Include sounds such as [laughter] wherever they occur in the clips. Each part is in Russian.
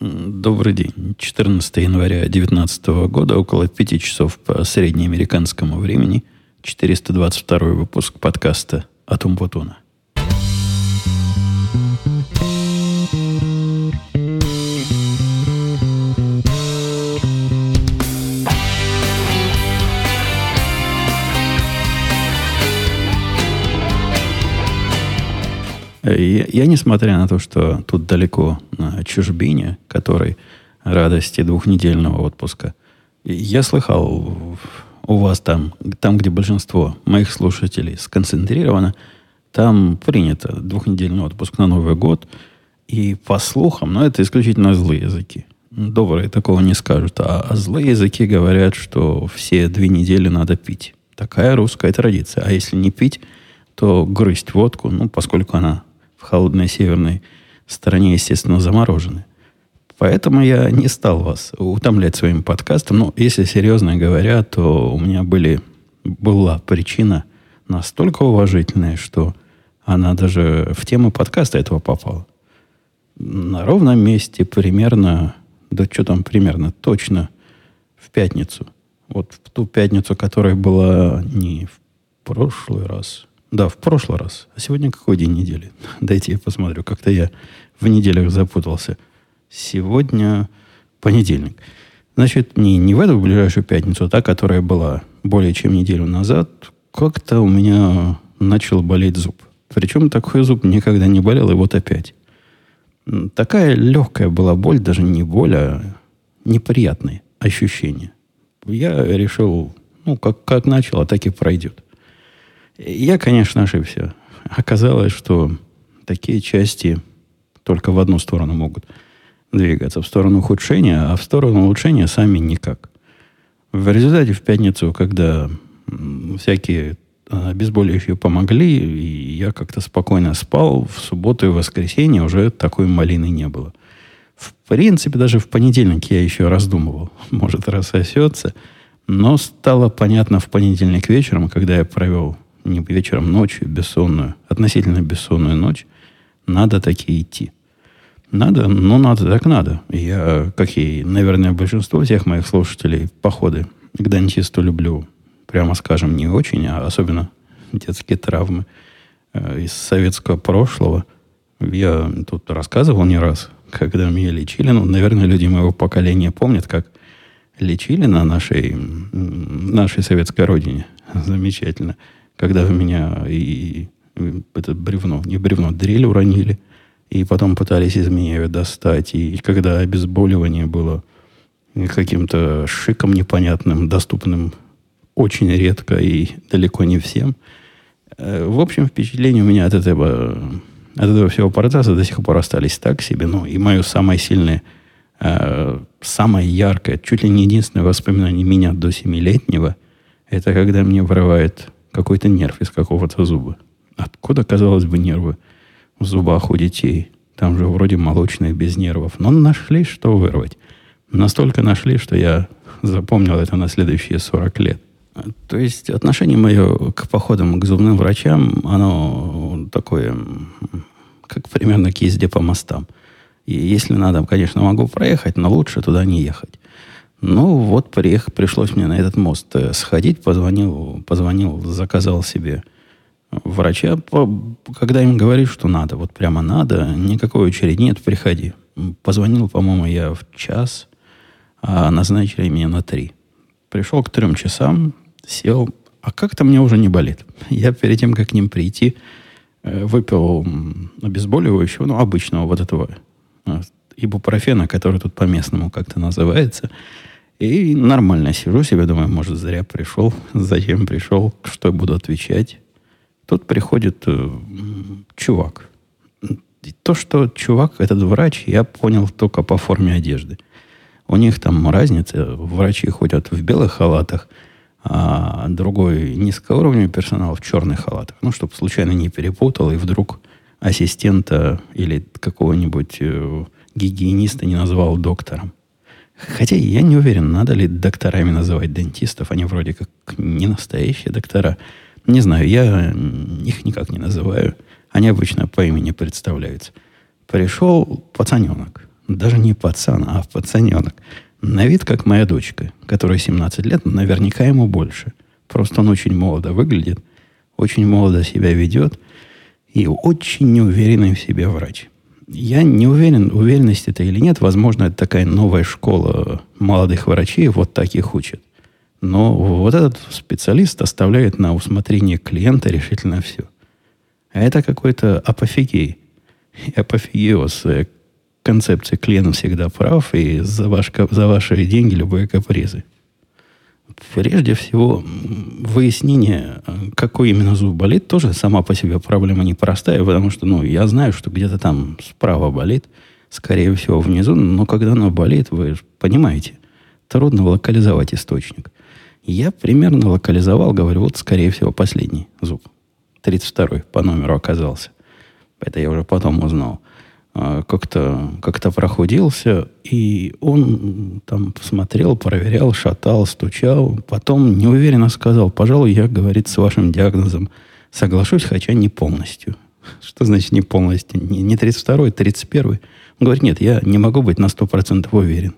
Добрый день. 14 января 2019 года, около 5 часов по среднеамериканскому времени, 422 выпуск подкаста «Атум Путуна». Я, я, несмотря на то, что тут далеко на чужбине, которой радости двухнедельного отпуска, я слыхал, у вас там, там, где большинство моих слушателей сконцентрировано, там принято двухнедельный отпуск на Новый год. И по слухам, но это исключительно злые языки. Добрые такого не скажут. А, а злые языки говорят, что все две недели надо пить. Такая русская традиция. А если не пить, то грызть водку, ну, поскольку она в холодной северной стороне, естественно, заморожены. Поэтому я не стал вас утомлять своим подкастом. Но если серьезно говоря, то у меня были, была причина настолько уважительная, что она даже в тему подкаста этого попала. На ровном месте примерно, да что там примерно, точно в пятницу. Вот в ту пятницу, которая была не в прошлый раз, да, в прошлый раз. А сегодня какой день недели? [laughs] Дайте я посмотрю. Как-то я в неделях запутался. Сегодня понедельник. Значит, не, не в эту ближайшую пятницу, а та, которая была более чем неделю назад, как-то у меня начал болеть зуб. Причем такой зуб никогда не болел, и вот опять. Такая легкая была боль, даже не боль, а неприятные ощущения. Я решил, ну, как, как начал, а так и пройдет. Я, конечно, ошибся. Оказалось, что такие части только в одну сторону могут двигаться. В сторону ухудшения, а в сторону улучшения сами никак. В результате в пятницу, когда всякие обезболивающие помогли, и я как-то спокойно спал, в субботу и воскресенье уже такой малины не было. В принципе, даже в понедельник я еще раздумывал. [laughs] Может, рассосется. Но стало понятно в понедельник вечером, когда я провел не вечером, ночью, бессонную, относительно бессонную ночь, надо таки идти. Надо, ну надо, так надо. Я, как и, наверное, большинство всех моих слушателей, походы к дантисту люблю, прямо скажем, не очень, а особенно детские травмы э, из советского прошлого. Я тут рассказывал не раз, когда меня лечили. Ну, наверное, люди моего поколения помнят, как лечили на нашей, нашей советской родине. [laughs] Замечательно когда в меня и, и это бревно, не бревно, дрель уронили, и потом пытались из меня ее достать, и, когда обезболивание было каким-то шиком непонятным, доступным очень редко и далеко не всем. Э, в общем, впечатление у меня от этого, от этого всего процесса до сих пор остались так себе. Ну, и мое самое сильное, э, самое яркое, чуть ли не единственное воспоминание меня до семилетнего, это когда мне вырывает какой-то нерв из какого-то зуба. Откуда, казалось бы, нервы в зубах у детей? Там же вроде молочные, без нервов. Но нашли, что вырвать. Настолько нашли, что я запомнил это на следующие 40 лет. То есть отношение мое к походам к зубным врачам, оно такое, как примерно к езде по мостам. И если надо, конечно, могу проехать, но лучше туда не ехать. Ну, вот приехал, пришлось мне на этот мост э, сходить, позвонил, позвонил, заказал себе врача. Когда им говоришь, что надо, вот прямо надо, никакой очереди нет, приходи. Позвонил, по-моему, я в час, а назначили меня на три. Пришел к трем часам, сел, а как-то мне уже не болит. Я перед тем, как к ним прийти, э, выпил обезболивающего, ну, обычного вот этого э, ибупрофена, который тут по-местному как-то называется – и нормально сижу себе, думаю, может, зря пришел, [laughs] зачем пришел, что буду отвечать. Тут приходит э, чувак. И то, что чувак, этот врач, я понял только по форме одежды. У них там разница. Врачи ходят в белых халатах, а другой низкоуровневый персонал в черных халатах. Ну, чтобы случайно не перепутал, и вдруг ассистента или какого-нибудь э, гигиениста не назвал доктором. Хотя я не уверен, надо ли докторами называть дентистов. Они вроде как не настоящие доктора. Не знаю, я их никак не называю. Они обычно по имени представляются. Пришел пацаненок. Даже не пацан, а пацаненок. На вид, как моя дочка, которая 17 лет, наверняка ему больше. Просто он очень молодо выглядит, очень молодо себя ведет и очень неуверенный в себе врач. Я не уверен, уверенность это или нет. Возможно, это такая новая школа молодых врачей, вот таких учат. Но вот этот специалист оставляет на усмотрение клиента решительно все. А это какой-то апофигей. Апофигеоз концепции клиент всегда прав, и за, ваш, за ваши деньги любые капризы. Прежде всего, выяснение, какой именно зуб болит, тоже сама по себе проблема непростая, потому что, ну, я знаю, что где-то там справа болит, скорее всего, внизу, но когда оно болит, вы понимаете, трудно локализовать источник. Я примерно локализовал, говорю, вот, скорее всего, последний зуб. 32-й по номеру оказался. Это я уже потом узнал. А, как-то как прохудился, и он там смотрел, проверял, шатал, стучал. Потом неуверенно сказал, пожалуй, я, говорит, с вашим диагнозом соглашусь, хотя не полностью. [laughs] Что значит не полностью? Не 32-й, 31-й. Он говорит, нет, я не могу быть на 100% уверен.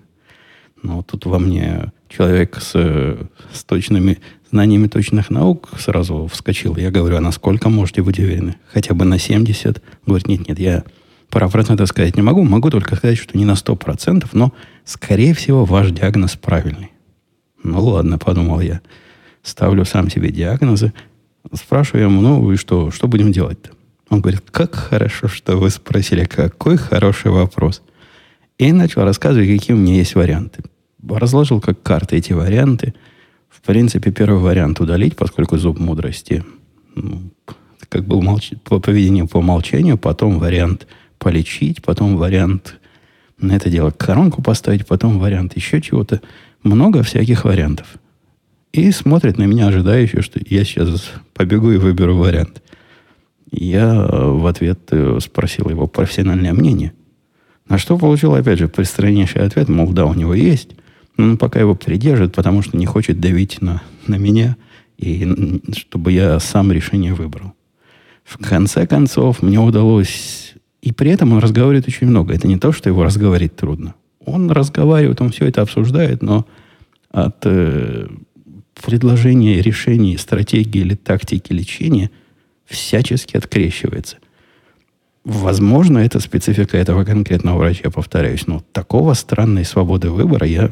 Но тут во мне человек с, с точными знаниями точных наук сразу вскочил. Я говорю, а насколько можете быть уверены? Хотя бы на 70? Говорит, нет, нет, я про проценты сказать не могу. Могу только сказать, что не на 100%, но, скорее всего, ваш диагноз правильный. Ну ладно, подумал я. Ставлю сам себе диагнозы. Спрашиваю ему, ну и что, что будем делать-то? Он говорит, как хорошо, что вы спросили, какой хороший вопрос. И начал рассказывать, какие у меня есть варианты. Разложил как карты эти варианты. В принципе, первый вариант удалить, поскольку зуб мудрости ну, как был молч... по поведению по умолчанию. Потом вариант – полечить, потом вариант на это дело коронку поставить, потом вариант еще чего-то. Много всяких вариантов. И смотрит на меня ожидающий, что я сейчас побегу и выберу вариант. Я в ответ э, спросил его профессиональное мнение. На что получил, опять же, пристраннейший ответ, мол, да, у него есть, но он пока его придержит, потому что не хочет давить на, на меня, и чтобы я сам решение выбрал. В конце концов, мне удалось и при этом он разговаривает очень много. Это не то, что его разговаривать трудно. Он разговаривает, он все это обсуждает, но от э, предложения решений, стратегии или тактики лечения всячески открещивается. Возможно, это специфика этого конкретного врача, повторяюсь, но такого странной свободы выбора я,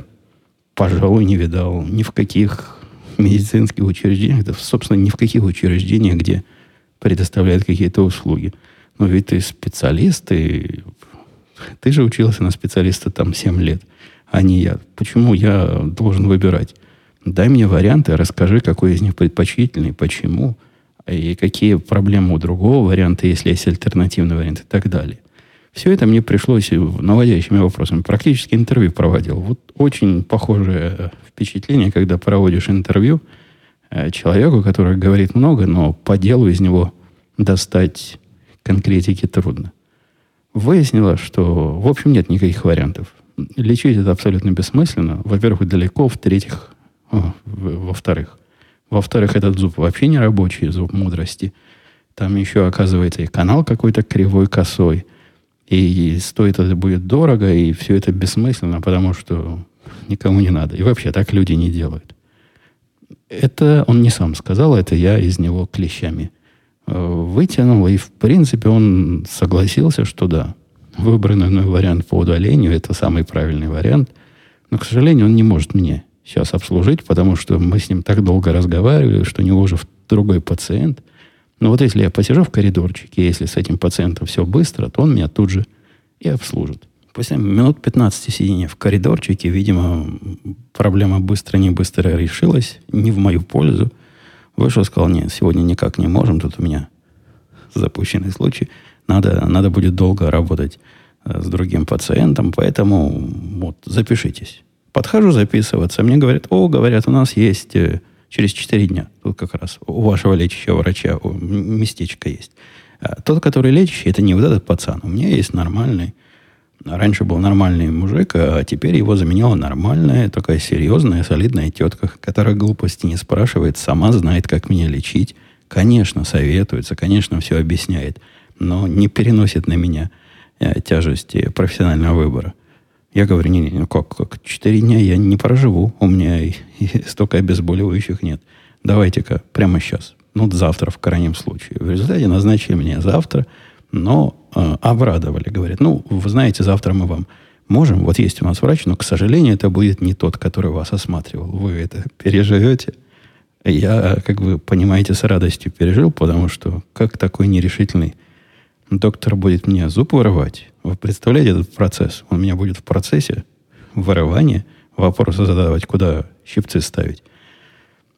пожалуй, не видал ни в каких медицинских учреждениях, да, собственно, ни в каких учреждениях, где предоставляют какие-то услуги. Но ведь ты специалист, ты, ты же учился на специалиста там 7 лет, а не я. Почему я должен выбирать? Дай мне варианты, расскажи, какой из них предпочтительный, почему, и какие проблемы у другого варианта, если есть альтернативный вариант и так далее. Все это мне пришлось наводящими вопросами. Практически интервью проводил. Вот очень похожее впечатление, когда проводишь интервью э, человеку, который говорит много, но по делу из него достать конкретики трудно. Выяснилось, что, в общем, нет никаких вариантов. Лечить это абсолютно бессмысленно. Во-первых, далеко. В-третьих, во-вторых, во-вторых, этот зуб вообще не рабочий, зуб мудрости. Там еще, оказывается, и канал какой-то кривой, косой. И стоит это будет дорого, и все это бессмысленно, потому что никому не надо. И вообще так люди не делают. Это он не сам сказал, это я из него клещами вытянул, и в принципе он согласился, что да, выбранный мной вариант по удалению – это самый правильный вариант. Но, к сожалению, он не может мне сейчас обслужить, потому что мы с ним так долго разговаривали, что у него уже другой пациент. Но вот если я посижу в коридорчике, если с этим пациентом все быстро, то он меня тут же и обслужит. После минут 15 сидения в коридорчике, видимо, проблема быстро-не быстро решилась, не в мою пользу. Вышел, сказал, нет, сегодня никак не можем, тут у меня запущенный случай. Надо, надо будет долго работать э, с другим пациентом, поэтому вот, запишитесь. Подхожу записываться, мне говорят, о, говорят, у нас есть э, через 4 дня, тут как раз у вашего лечащего врача местечко есть. А тот, который лечащий, это не вот этот пацан. У меня есть нормальный Раньше был нормальный мужик, а теперь его заменила нормальная, такая серьезная, солидная тетка, которая глупости не спрашивает, сама знает, как меня лечить. Конечно, советуется, конечно, все объясняет, но не переносит на меня э, тяжести профессионального выбора. Я говорю, не-не, ну как, как, четыре дня я не проживу, у меня и, и столько обезболивающих нет. Давайте-ка прямо сейчас, ну, завтра в крайнем случае. В результате назначили мне завтра, но э, обрадовали, говорят, ну, вы знаете, завтра мы вам можем, вот есть у нас врач, но, к сожалению, это будет не тот, который вас осматривал. Вы это переживете. Я, как вы понимаете, с радостью пережил, потому что как такой нерешительный доктор будет мне зуб вырывать? Вы представляете этот процесс? Он меня будет в процессе вырывания вопросы задавать, куда щипцы ставить.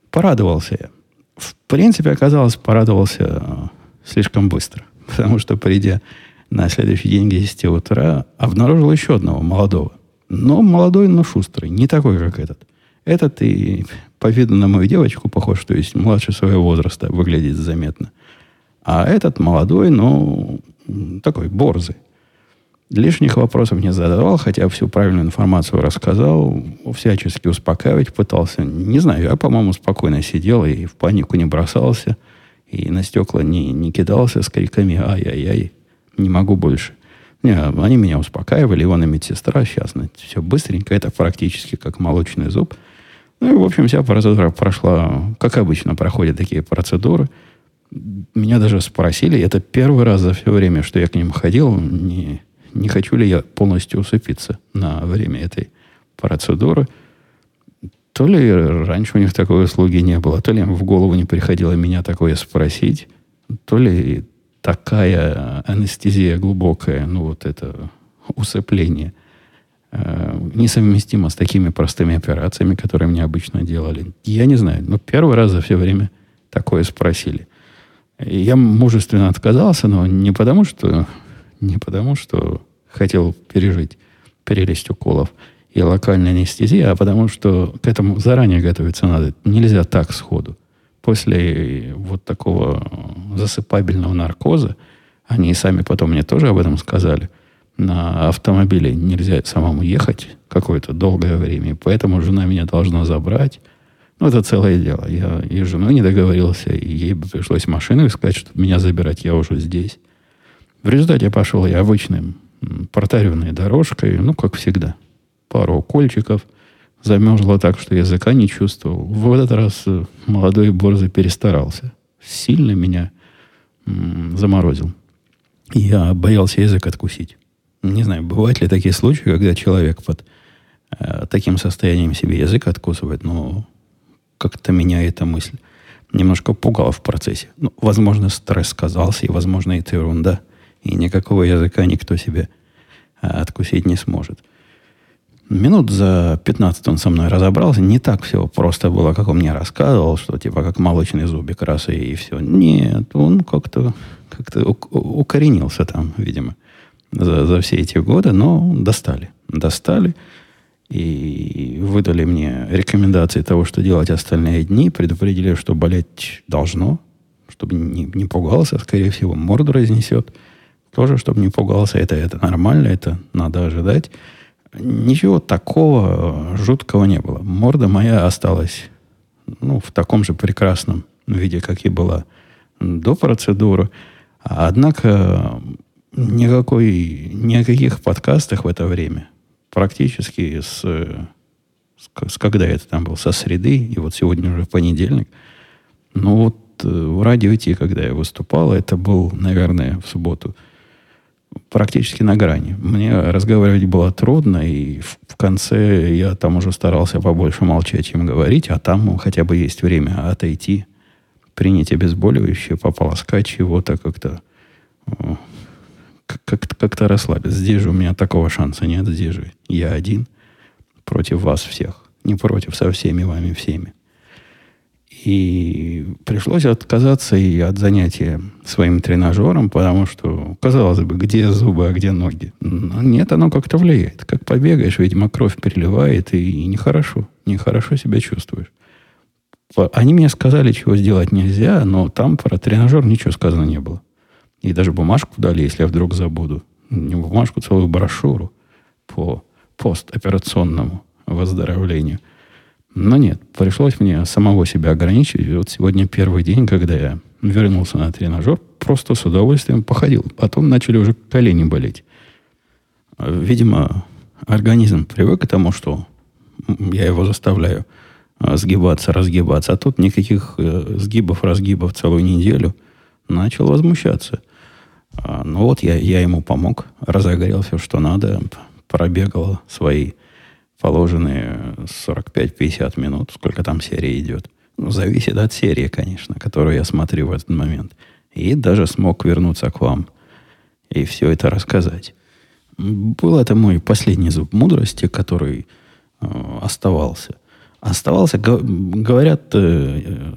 Порадовался я. В принципе, оказалось, порадовался э, слишком быстро. Потому что, придя на следующий день к 10 утра, обнаружил еще одного молодого. Но молодой, но шустрый. Не такой, как этот. Этот и по виду на мою девочку похож, то есть младше своего возраста выглядит заметно. А этот молодой, но такой борзый. Лишних вопросов не задавал, хотя всю правильную информацию рассказал, всячески успокаивать пытался. Не знаю, я, по-моему, спокойно сидел и в панику не бросался, и на стекла не, не кидался с криками «Ай-яй-яй, не могу больше». Не, они меня успокаивали, он и медсестра, сейчас все быстренько, это практически как молочный зуб. Ну и, в общем, вся процедура прошла, как обычно проходят такие процедуры. Меня даже спросили, это первый раз за все время, что я к ним ходил, не, не хочу ли я полностью усыпиться на время этой процедуры. То ли раньше у них такой услуги не было, то ли им в голову не приходило меня такое спросить, то ли такая анестезия глубокая, ну вот это усыпление, э, несовместимо с такими простыми операциями, которые мне обычно делали. Я не знаю, но первый раз за все время такое спросили. Я мужественно отказался, но не потому, что не потому, что хотел пережить прелесть уколов и локальной анестезии, а потому что к этому заранее готовиться надо. Нельзя так сходу. После вот такого засыпабельного наркоза, они сами потом мне тоже об этом сказали, на автомобиле нельзя самому ехать какое-то долгое время, поэтому жена меня должна забрать. Ну, это целое дело. Я и с женой не договорился, и ей пришлось машину искать, чтобы меня забирать. Я уже здесь. В результате пошел я обычным протаренной дорожкой, ну, как всегда. Пару укольчиков. Замерзло так, что языка не чувствовал. В этот раз э, молодой борзый перестарался. Сильно меня м, заморозил. Я боялся язык откусить. Не знаю, бывают ли такие случаи, когда человек под э, таким состоянием себе язык откусывает, но как-то меня эта мысль немножко пугала в процессе. Ну, возможно, стресс сказался, и, возможно, это ерунда – и никакого языка никто себе а, откусить не сможет. Минут за 15 он со мной разобрался. Не так все просто было, как он мне рассказывал, что типа как молочный зубик раз и, и все. Нет, он как-то как укоренился там, видимо, за, за все эти годы, но достали. Достали и выдали мне рекомендации того, что делать остальные дни, предупредили, что болеть должно, чтобы не, не пугался, скорее всего, морду разнесет – тоже, чтобы не пугался, это, это нормально, это надо ожидать. Ничего такого жуткого не было. Морда моя осталась ну, в таком же прекрасном виде, как и была до процедуры. Однако никакой, ни о каких подкастах в это время, практически с, с, с когда это там был, со среды, и вот сегодня уже понедельник, ну вот э, в радио Ти, когда я выступал, это был, наверное, в субботу – практически на грани. Мне разговаривать было трудно, и в, конце я там уже старался побольше молчать, чем говорить, а там хотя бы есть время отойти, принять обезболивающее, пополоскать чего-то как-то как-то, как-то расслабиться. Здесь же у меня такого шанса нет. Здесь же я один против вас всех. Не против, со всеми вами всеми. И пришлось отказаться и от занятия своим тренажером, потому что, казалось бы, где зубы, а где ноги. Но нет, оно как-то влияет. Как побегаешь, видимо, кровь переливает, и нехорошо. Нехорошо себя чувствуешь. Они мне сказали, чего сделать нельзя, но там про тренажер ничего сказано не было. И даже бумажку дали, если я вдруг забуду. Не бумажку, целую брошюру по постоперационному выздоровлению – но нет, пришлось мне самого себя ограничить. И вот сегодня первый день, когда я вернулся на тренажер, просто с удовольствием походил. Потом начали уже колени болеть. Видимо, организм привык к тому, что я его заставляю а, сгибаться, разгибаться. А тут никаких э, сгибов, разгибов целую неделю. Начал возмущаться. А, ну вот я, я ему помог, разогрел все, что надо, пробегал свои положенные 45-50 минут, сколько там серия идет. Ну, зависит от серии, конечно, которую я смотрю в этот момент. И даже смог вернуться к вам и все это рассказать. Был это мой последний зуб мудрости, который э, оставался. Оставался, говорят э,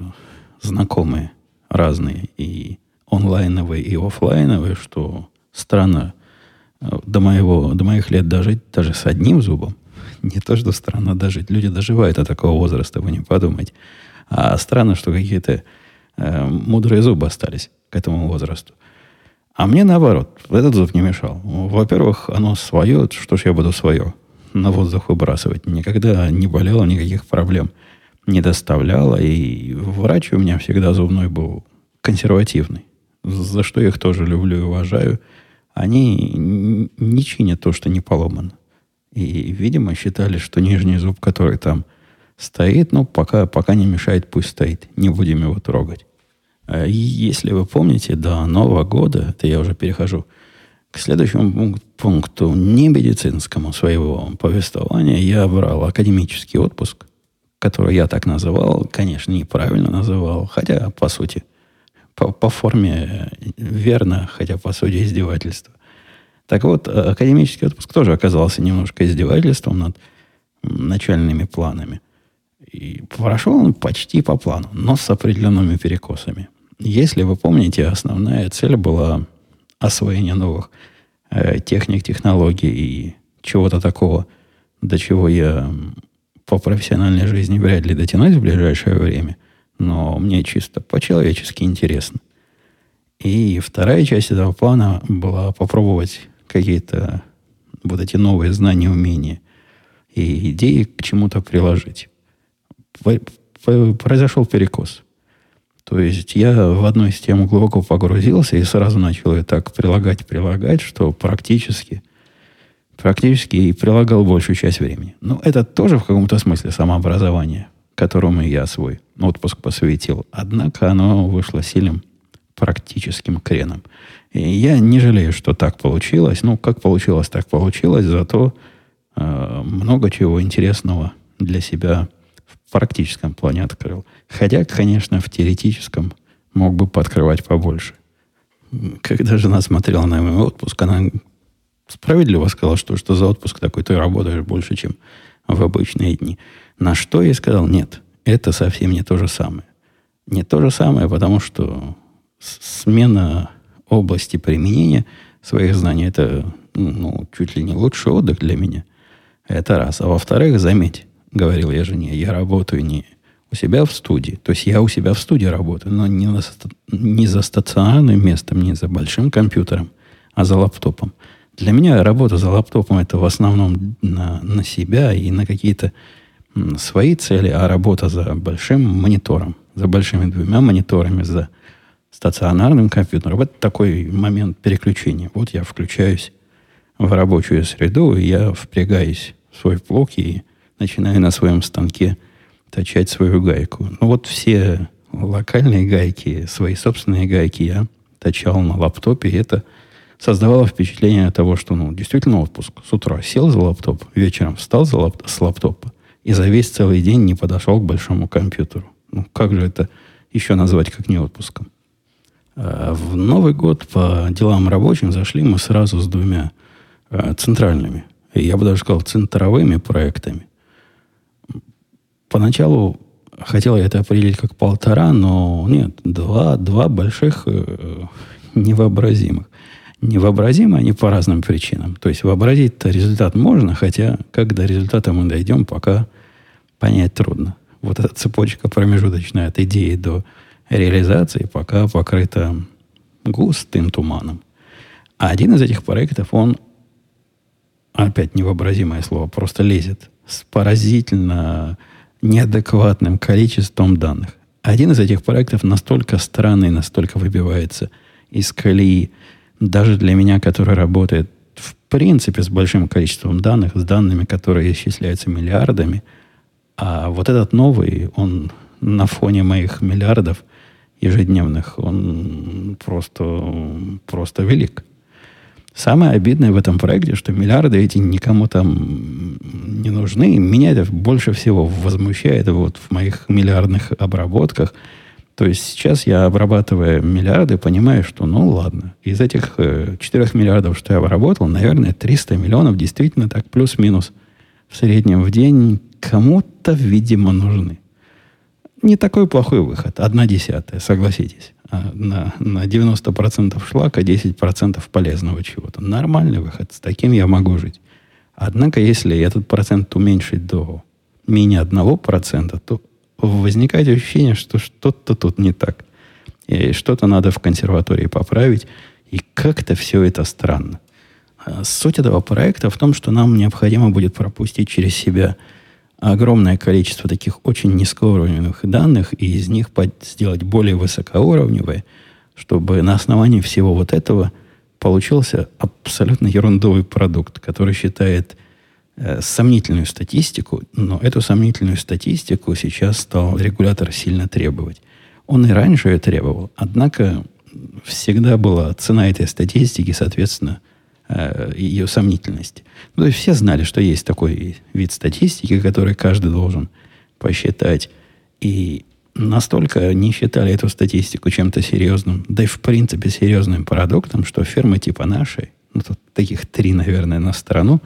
знакомые разные, и онлайновые, и офлайновые, что странно э, до, моего, до моих лет дожить даже с одним зубом. Не то, что странно дожить. Люди доживают до такого возраста, вы не подумайте. А странно, что какие-то э, мудрые зубы остались к этому возрасту. А мне наоборот, этот зуб не мешал. Во-первых, оно свое, что ж я буду свое на воздух выбрасывать. Никогда не болело, никаких проблем не доставляло. И врач у меня всегда зубной был консервативный, за что я их тоже люблю и уважаю. Они не чинят то, что не поломано. И, видимо, считали, что нижний зуб, который там стоит, ну, пока, пока не мешает, пусть стоит. Не будем его трогать. А если вы помните, до Нового года, это я уже перехожу к следующему пункту, не медицинскому своего повествования, я брал академический отпуск, который я так называл, конечно, неправильно называл, хотя, по сути, по, по форме верно, хотя, по сути, издевательство. Так вот, академический отпуск тоже оказался немножко издевательством над начальными планами. И прошел он почти по плану, но с определенными перекосами. Если вы помните, основная цель была освоение новых э, техник, технологий и чего-то такого, до чего я по профессиональной жизни вряд ли дотянусь в ближайшее время, но мне чисто по-человечески интересно. И вторая часть этого плана была попробовать какие-то вот эти новые знания, умения и идеи к чему-то приложить. Произошел перекос. То есть я в одну из тем глубоко погрузился и сразу начал ее так прилагать, прилагать, что практически, практически и прилагал большую часть времени. Но это тоже в каком-то смысле самообразование, которому я свой отпуск посвятил. Однако оно вышло сильным практическим креном. Я не жалею, что так получилось. Ну, как получилось, так получилось. Зато э, много чего интересного для себя в практическом плане открыл. Хотя, конечно, в теоретическом мог бы подкрывать побольше. Когда жена смотрела на мой отпуск, она справедливо сказала, что что за отпуск такой, ты работаешь больше, чем в обычные дни. На что я сказал, нет, это совсем не то же самое. Не то же самое, потому что смена области применения своих знаний, это ну, чуть ли не лучший отдых для меня. Это раз. А во-вторых, заметь, говорил я жене, я работаю не у себя в студии. То есть я у себя в студии работаю, но не, на, не за стационарным местом, не за большим компьютером, а за лаптопом. Для меня работа за лаптопом это в основном на, на себя и на какие-то свои цели, а работа за большим монитором, за большими двумя мониторами, за стационарным компьютером. Вот такой момент переключения. Вот я включаюсь в рабочую среду, и я впрягаюсь в свой блок и начинаю на своем станке точать свою гайку. Ну вот все локальные гайки, свои собственные гайки я точал на лаптопе, и это создавало впечатление того, что ну, действительно отпуск. С утра сел за лаптоп, вечером встал за лап, с лаптопа и за весь целый день не подошел к большому компьютеру. Ну, как же это еще назвать, как не отпуском? А в Новый год по делам рабочим зашли мы сразу с двумя а, центральными, я бы даже сказал, центровыми проектами. Поначалу хотел я это определить как полтора, но нет, два, два больших э, невообразимых. Невообразимы они по разным причинам. То есть вообразить-то результат можно, хотя как до результата мы дойдем, пока понять трудно. Вот эта цепочка промежуточная от идеи до реализации пока покрыта густым туманом. А один из этих проектов, он, опять невообразимое слово, просто лезет с поразительно неадекватным количеством данных. Один из этих проектов настолько странный, настолько выбивается из колеи, даже для меня, который работает в принципе с большим количеством данных, с данными, которые исчисляются миллиардами. А вот этот новый, он на фоне моих миллиардов ежедневных, он просто, просто велик. Самое обидное в этом проекте, что миллиарды эти никому там не нужны. Меня это больше всего возмущает вот в моих миллиардных обработках. То есть сейчас я, обрабатывая миллиарды, понимаю, что ну ладно, из этих э, 4 миллиардов, что я обработал, наверное, 300 миллионов действительно так плюс-минус в среднем в день кому-то, видимо, нужны. Не такой плохой выход. Одна десятая, согласитесь. А, на, на 90% шлака, 10% полезного чего-то. Нормальный выход. С таким я могу жить. Однако, если этот процент уменьшить до менее 1%, то возникает ощущение, что что-то тут не так. И что-то надо в консерватории поправить. И как-то все это странно. А суть этого проекта в том, что нам необходимо будет пропустить через себя – огромное количество таких очень низкоуровневых данных и из них сделать более высокоуровневые, чтобы на основании всего вот этого получился абсолютно ерундовый продукт, который считает э, сомнительную статистику, но эту сомнительную статистику сейчас стал регулятор сильно требовать. Он и раньше ее требовал, однако всегда была цена этой статистики, соответственно, ее сомнительности. Ну, то есть все знали, что есть такой вид статистики, который каждый должен посчитать. И настолько не считали эту статистику чем-то серьезным, да и в принципе серьезным продуктом, что фирмы типа нашей, ну, тут таких три, наверное, на страну,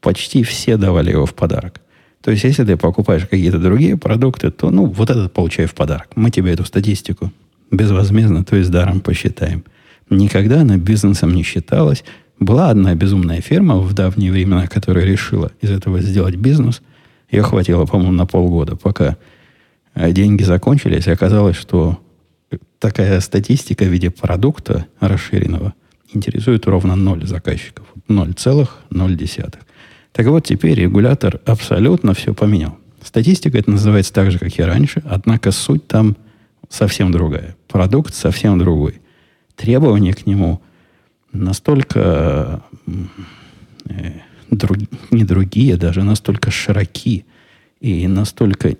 почти все давали его в подарок. То есть, если ты покупаешь какие-то другие продукты, то, ну, вот этот получай в подарок. Мы тебе эту статистику безвозмездно, то есть даром посчитаем. Никогда она бизнесом не считалась. Была одна безумная фирма в давние времена, которая решила из этого сделать бизнес. Ее хватило, по-моему, на полгода, пока э, деньги закончились. И оказалось, что такая статистика в виде продукта расширенного интересует ровно ноль заказчиков. 0,0. Так вот, теперь регулятор абсолютно все поменял. Статистика это называется так же, как и раньше, однако суть там совсем другая. Продукт совсем другой. Требования к нему настолько э, друг, не другие, даже настолько широки и настолько...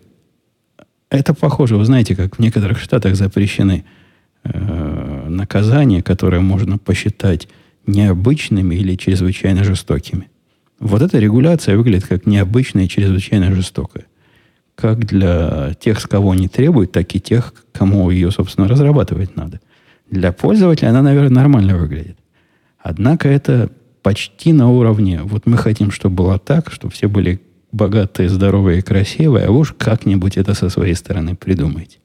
Это похоже, вы знаете, как в некоторых штатах запрещены э, наказания, которые можно посчитать необычными или чрезвычайно жестокими. Вот эта регуляция выглядит как необычная и чрезвычайно жестокая. Как для тех, с кого не требуют, так и тех, кому ее, собственно, разрабатывать надо. Для пользователя она, наверное, нормально выглядит. Однако это почти на уровне. Вот мы хотим, чтобы было так, чтобы все были богатые, здоровые и красивые, а вы уж как-нибудь это со своей стороны придумайте.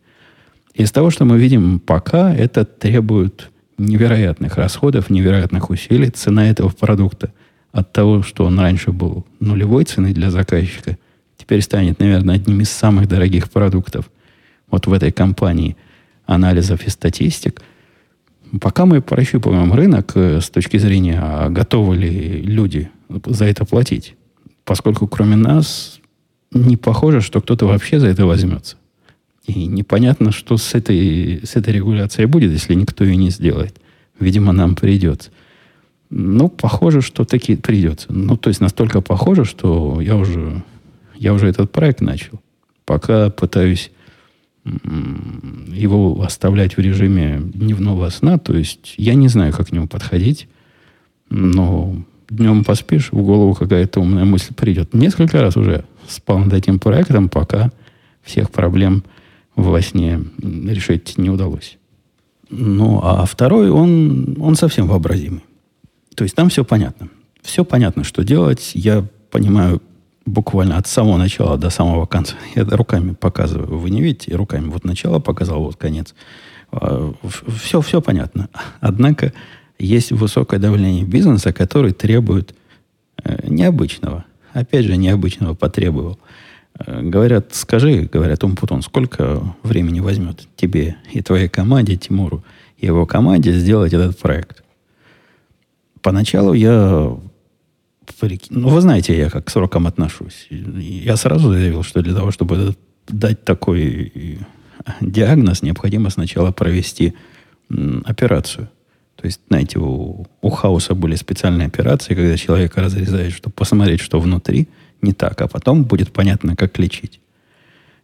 Из того, что мы видим пока, это требует невероятных расходов, невероятных усилий. Цена этого продукта от того, что он раньше был нулевой цены для заказчика, теперь станет, наверное, одним из самых дорогих продуктов вот в этой компании анализов и статистик – Пока мы прощупываем рынок э, с точки зрения, а готовы ли люди за это платить. Поскольку кроме нас не похоже, что кто-то вообще за это возьмется. И непонятно, что с этой, с этой регуляцией будет, если никто ее не сделает. Видимо, нам придется. Ну, похоже, что таки придется. Ну, то есть настолько похоже, что я уже, я уже этот проект начал. Пока пытаюсь его оставлять в режиме дневного сна. То есть я не знаю, как к нему подходить. Но днем поспишь, в голову какая-то умная мысль придет. Несколько раз уже спал над этим проектом, пока всех проблем во сне решить не удалось. Ну, а второй, он, он совсем вообразимый. То есть там все понятно. Все понятно, что делать. Я понимаю буквально от самого начала до самого конца. Я руками показываю. Вы не видите? Руками. Вот начало показал, вот конец. Все, а, все понятно. Однако есть высокое давление бизнеса, который требует э, необычного. Опять же, необычного потребовал. Э, говорят, скажи, говорят, Умпутон, сколько времени возьмет тебе и твоей команде, Тимуру, и его команде сделать этот проект? Поначалу я ну, вы знаете, я как к срокам отношусь. Я сразу заявил, что для того, чтобы дать такой диагноз, необходимо сначала провести операцию. То То есть, знаете, у, у хаоса были специальные операции, когда человека разрезают, чтобы посмотреть, что внутри не так, а потом будет понятно, как лечить.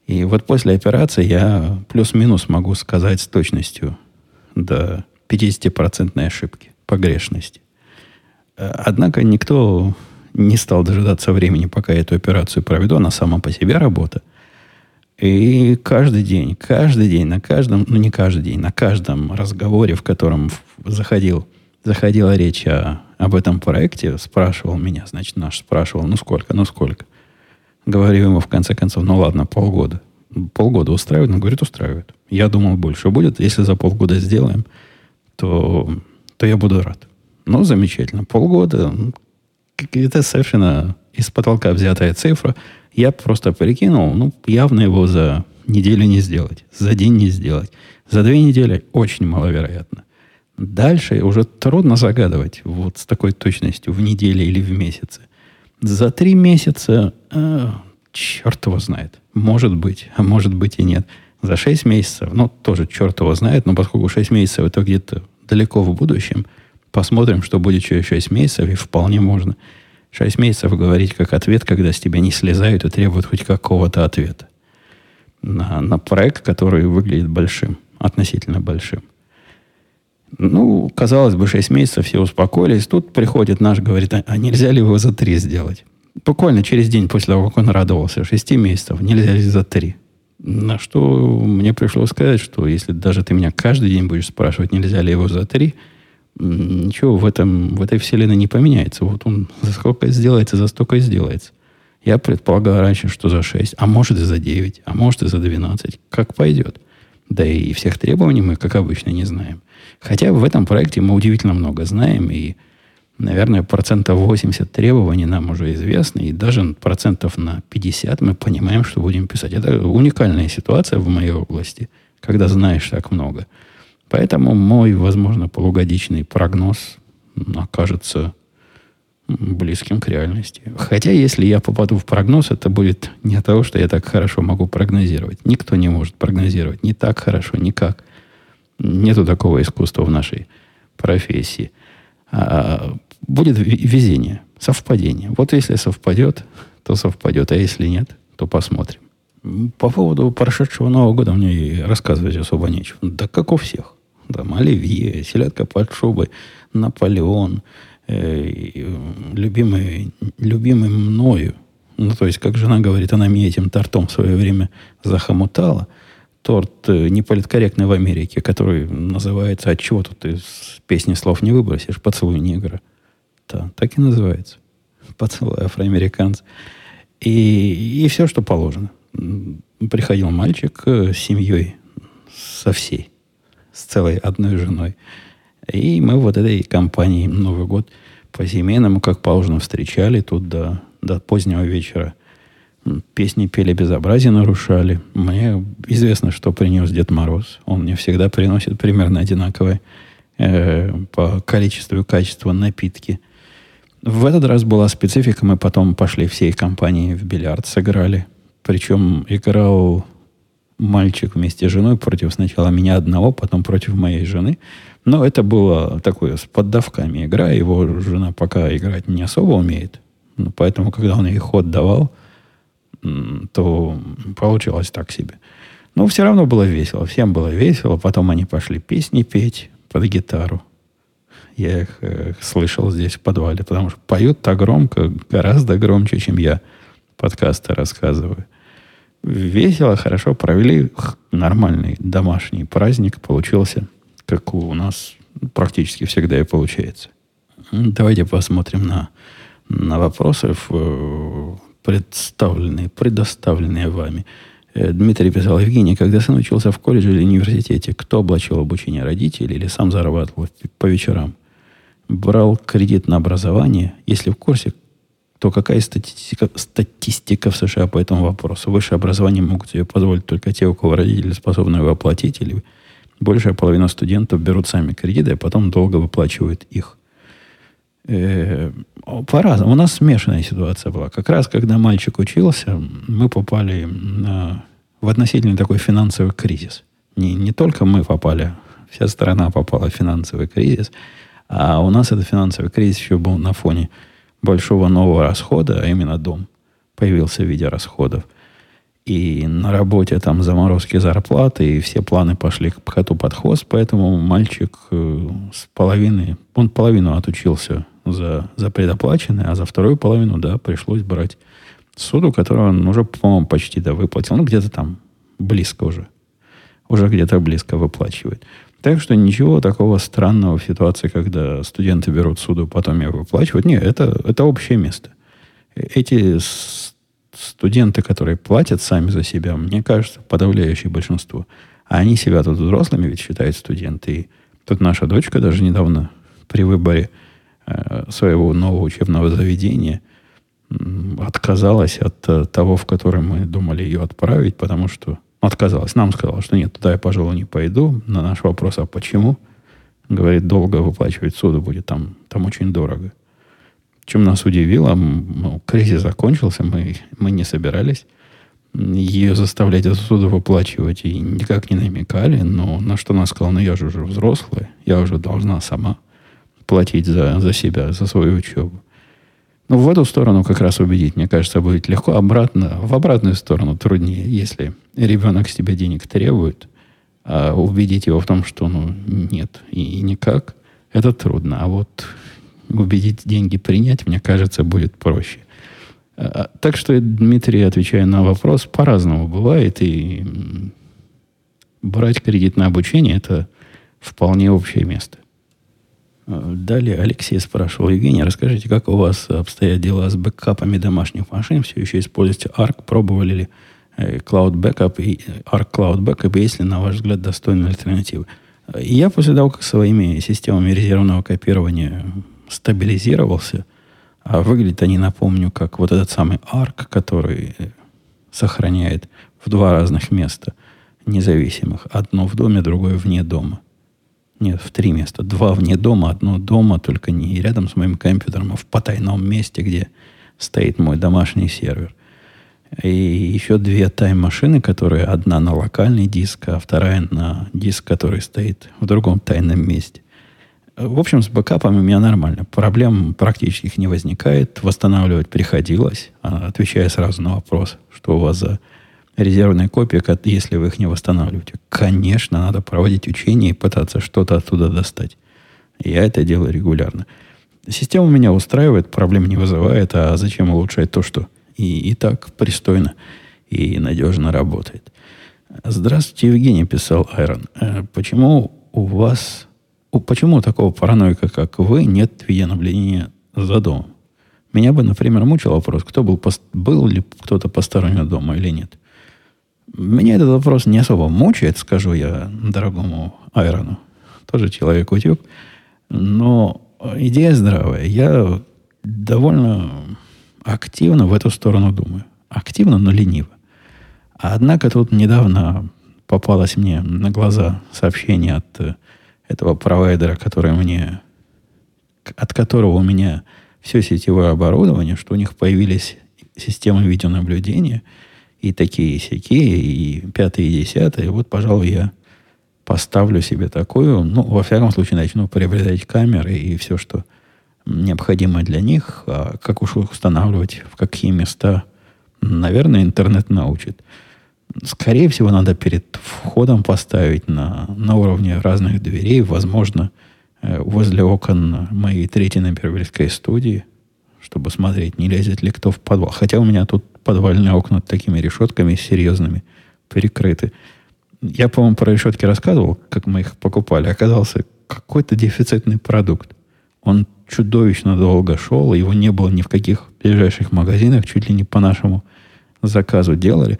И вот после операции я плюс-минус могу сказать с точностью до 50% ошибки, погрешности. Э, однако никто не стал дожидаться времени, пока я эту операцию проведу. Она сама по себе работа. И каждый день, каждый день, на каждом, ну не каждый день, на каждом разговоре, в котором заходил, заходила речь о, об этом проекте, спрашивал меня, значит, наш спрашивал, ну сколько, ну сколько. Говорю ему в конце концов, ну ладно, полгода. Полгода устраивает? Он говорит, устраивает. Я думал, больше будет. Если за полгода сделаем, то, то я буду рад. Ну, замечательно. Полгода. Это совершенно из потолка взятая цифра. Я просто прикинул, ну, явно его за неделю не сделать, за день не сделать. За две недели очень маловероятно. Дальше уже трудно загадывать вот с такой точностью в неделе или в месяце. За три месяца, э, черт его знает. Может быть, а может быть и нет. За шесть месяцев, ну, тоже черт его знает, но поскольку шесть месяцев это где-то далеко в будущем, посмотрим, что будет через шесть месяцев, и вполне можно – Шесть месяцев говорить как ответ, когда с тебя не слезают и требуют хоть какого-то ответа. На, на проект, который выглядит большим, относительно большим. Ну, казалось бы, 6 месяцев все успокоились. Тут приходит наш, говорит, а, а нельзя ли его за 3 сделать? Буквально через день после того, как он радовался, 6 месяцев, нельзя ли за 3? На что мне пришлось сказать, что если даже ты меня каждый день будешь спрашивать, нельзя ли его за 3, ничего в, этом, в этой вселенной не поменяется. Вот он за сколько сделается, за столько и сделается. Я предполагал раньше, что за 6, а может и за 9, а может и за 12. Как пойдет. Да и всех требований мы, как обычно, не знаем. Хотя в этом проекте мы удивительно много знаем, и, наверное, процентов 80 требований нам уже известны, и даже процентов на 50 мы понимаем, что будем писать. Это уникальная ситуация в моей области, когда знаешь так много – Поэтому мой, возможно, полугодичный прогноз окажется близким к реальности. Хотя, если я попаду в прогноз, это будет не от того, что я так хорошо могу прогнозировать. Никто не может прогнозировать не так хорошо, никак. Нету такого искусства в нашей профессии. А будет везение, совпадение. Вот если совпадет, то совпадет, а если нет, то посмотрим. По поводу прошедшего Нового года мне рассказывать особо нечего. Да как у всех там, оливье, селедка под шубой, Наполеон, э, любимый, любимый мною. Ну, то есть, как жена говорит, она меня этим тортом в свое время захомутала. Торт э, неполиткорректный в Америке, который называется «От чего тут с песни слов не выбросишь? Поцелуй негра». Да, так и называется. Поцелуй афроамериканца. И, и все, что положено. Приходил мальчик с семьей, со всей с целой одной женой. И мы вот этой компанией Новый год по-семейному, как положено, встречали тут до, до позднего вечера. Песни пели безобразие, нарушали. Мне известно, что принес Дед Мороз. Он мне всегда приносит примерно одинаковые э, по количеству и качеству напитки. В этот раз была специфика. Мы потом пошли всей компанией в бильярд, сыграли. Причем играл мальчик вместе с женой против сначала меня одного, потом против моей жены. Но это было такое с поддавками игра. Его жена пока играть не особо умеет. Ну, поэтому, когда он ей ход давал, то получилось так себе. Но все равно было весело. Всем было весело. Потом они пошли песни петь под гитару. Я их э, слышал здесь в подвале, потому что поют так громко, гораздо громче, чем я подкасты рассказываю весело, хорошо провели. Нормальный домашний праздник получился, как у нас практически всегда и получается. Давайте посмотрим на, на вопросы, э, представленные, предоставленные вами. Э, Дмитрий писал, Евгений, когда сын учился в колледже или университете, кто оплачивал обучение родителей или сам зарабатывал по вечерам? Брал кредит на образование? Если в курсе, то какая статистика, статистика в США по этому вопросу? Высшее образование могут себе позволить только те, у кого родители способны его оплатить, или большая половина студентов берут сами кредиты, а потом долго выплачивают их. Э, по-разному. У нас смешанная ситуация была. Как раз, когда мальчик учился, мы попали на, в относительно такой финансовый кризис. Не, не только мы попали, вся страна попала в финансовый кризис. А у нас этот финансовый кризис еще был на фоне большого нового расхода, а именно дом появился в виде расходов. И на работе там заморозки зарплаты, и все планы пошли к коту под хвост, поэтому мальчик э, с половины, он половину отучился за, за предоплаченное, а за вторую половину, да, пришлось брать суду, которую он уже, по-моему, почти да, выплатил. Ну, где-то там близко уже. Уже где-то близко выплачивает. Так что ничего такого странного в ситуации, когда студенты берут суду, потом ее выплачивают. Нет, это, это общее место. Эти студенты, которые платят сами за себя, мне кажется, подавляющее большинство, а они себя тут взрослыми ведь считают студенты. И тут наша дочка даже недавно при выборе э, своего нового учебного заведения отказалась от э, того, в которое мы думали ее отправить, потому что отказалась. Нам сказала, что нет, туда я, пожалуй, не пойду. На наш вопрос, а почему? Говорит, долго выплачивать суду будет, там, там очень дорого. Чем нас удивило, ну, кризис закончился, мы, мы не собирались ее заставлять эту суду выплачивать и никак не намекали, но на что она сказала, ну я же уже взрослая, я уже должна сама платить за, за себя, за свою учебу. Ну, в эту сторону как раз убедить, мне кажется, будет легко. Обратно, в обратную сторону труднее, если ребенок с тебя денег требует, а убедить его в том, что ну, нет и, и никак, это трудно. А вот убедить деньги принять, мне кажется, будет проще. А, а, так что, Дмитрий, отвечая на вопрос, по-разному бывает. И брать кредит на обучение – это вполне общее место. Далее Алексей спрашивал, Евгений, расскажите, как у вас обстоят дела с бэкапами домашних машин? Все еще используете ARC? Пробовали ли э, Cloud Backup и ARC Cloud Backup? Есть ли, на ваш взгляд, достойные альтернативы? Я после того, как своими системами резервного копирования стабилизировался, а выглядят они, напомню, как вот этот самый ARC, который сохраняет в два разных места независимых. Одно в доме, другое вне дома – нет, в три места. Два вне дома, одно дома, только не рядом с моим компьютером, а в потайном месте, где стоит мой домашний сервер. И еще две тайм-машины, которые одна на локальный диск, а вторая на диск, который стоит в другом тайном месте. В общем, с бэкапами у меня нормально. Проблем практически не возникает. Восстанавливать приходилось, а, отвечая сразу на вопрос, что у вас за резервные копии, если вы их не восстанавливаете. Конечно, надо проводить учения и пытаться что-то оттуда достать. Я это делаю регулярно. Система меня устраивает, проблем не вызывает, а зачем улучшать то, что и, и так пристойно и надежно работает. Здравствуйте, Евгений, писал Айрон. Э, почему у вас, почему у такого параноика, как вы, нет видеонаблюдения за домом? Меня бы, например, мучил вопрос, кто был, был ли кто-то постороннего дома или нет. Меня этот вопрос не особо мучает, скажу я дорогому Айрону. Тоже человек утюг. Но идея здравая. Я довольно активно в эту сторону думаю. Активно, но лениво. Однако тут недавно попалось мне на глаза сообщение от э, этого провайдера, который мне, от которого у меня все сетевое оборудование, что у них появились системы видеонаблюдения – и такие, и сякие, и пятые, и десятые. Вот, пожалуй, я поставлю себе такую. Ну, во всяком случае, начну приобретать камеры и все, что необходимо для них. А как уж их устанавливать, в какие места, наверное, интернет научит. Скорее всего, надо перед входом поставить на, на уровне разных дверей, возможно, э, возле окон моей третьей на студии, чтобы смотреть, не лезет ли кто в подвал. Хотя у меня тут подвальные окна такими решетками серьезными перекрыты. Я, по-моему, про решетки рассказывал, как мы их покупали. Оказался какой-то дефицитный продукт. Он чудовищно долго шел, его не было ни в каких ближайших магазинах, чуть ли не по нашему заказу делали.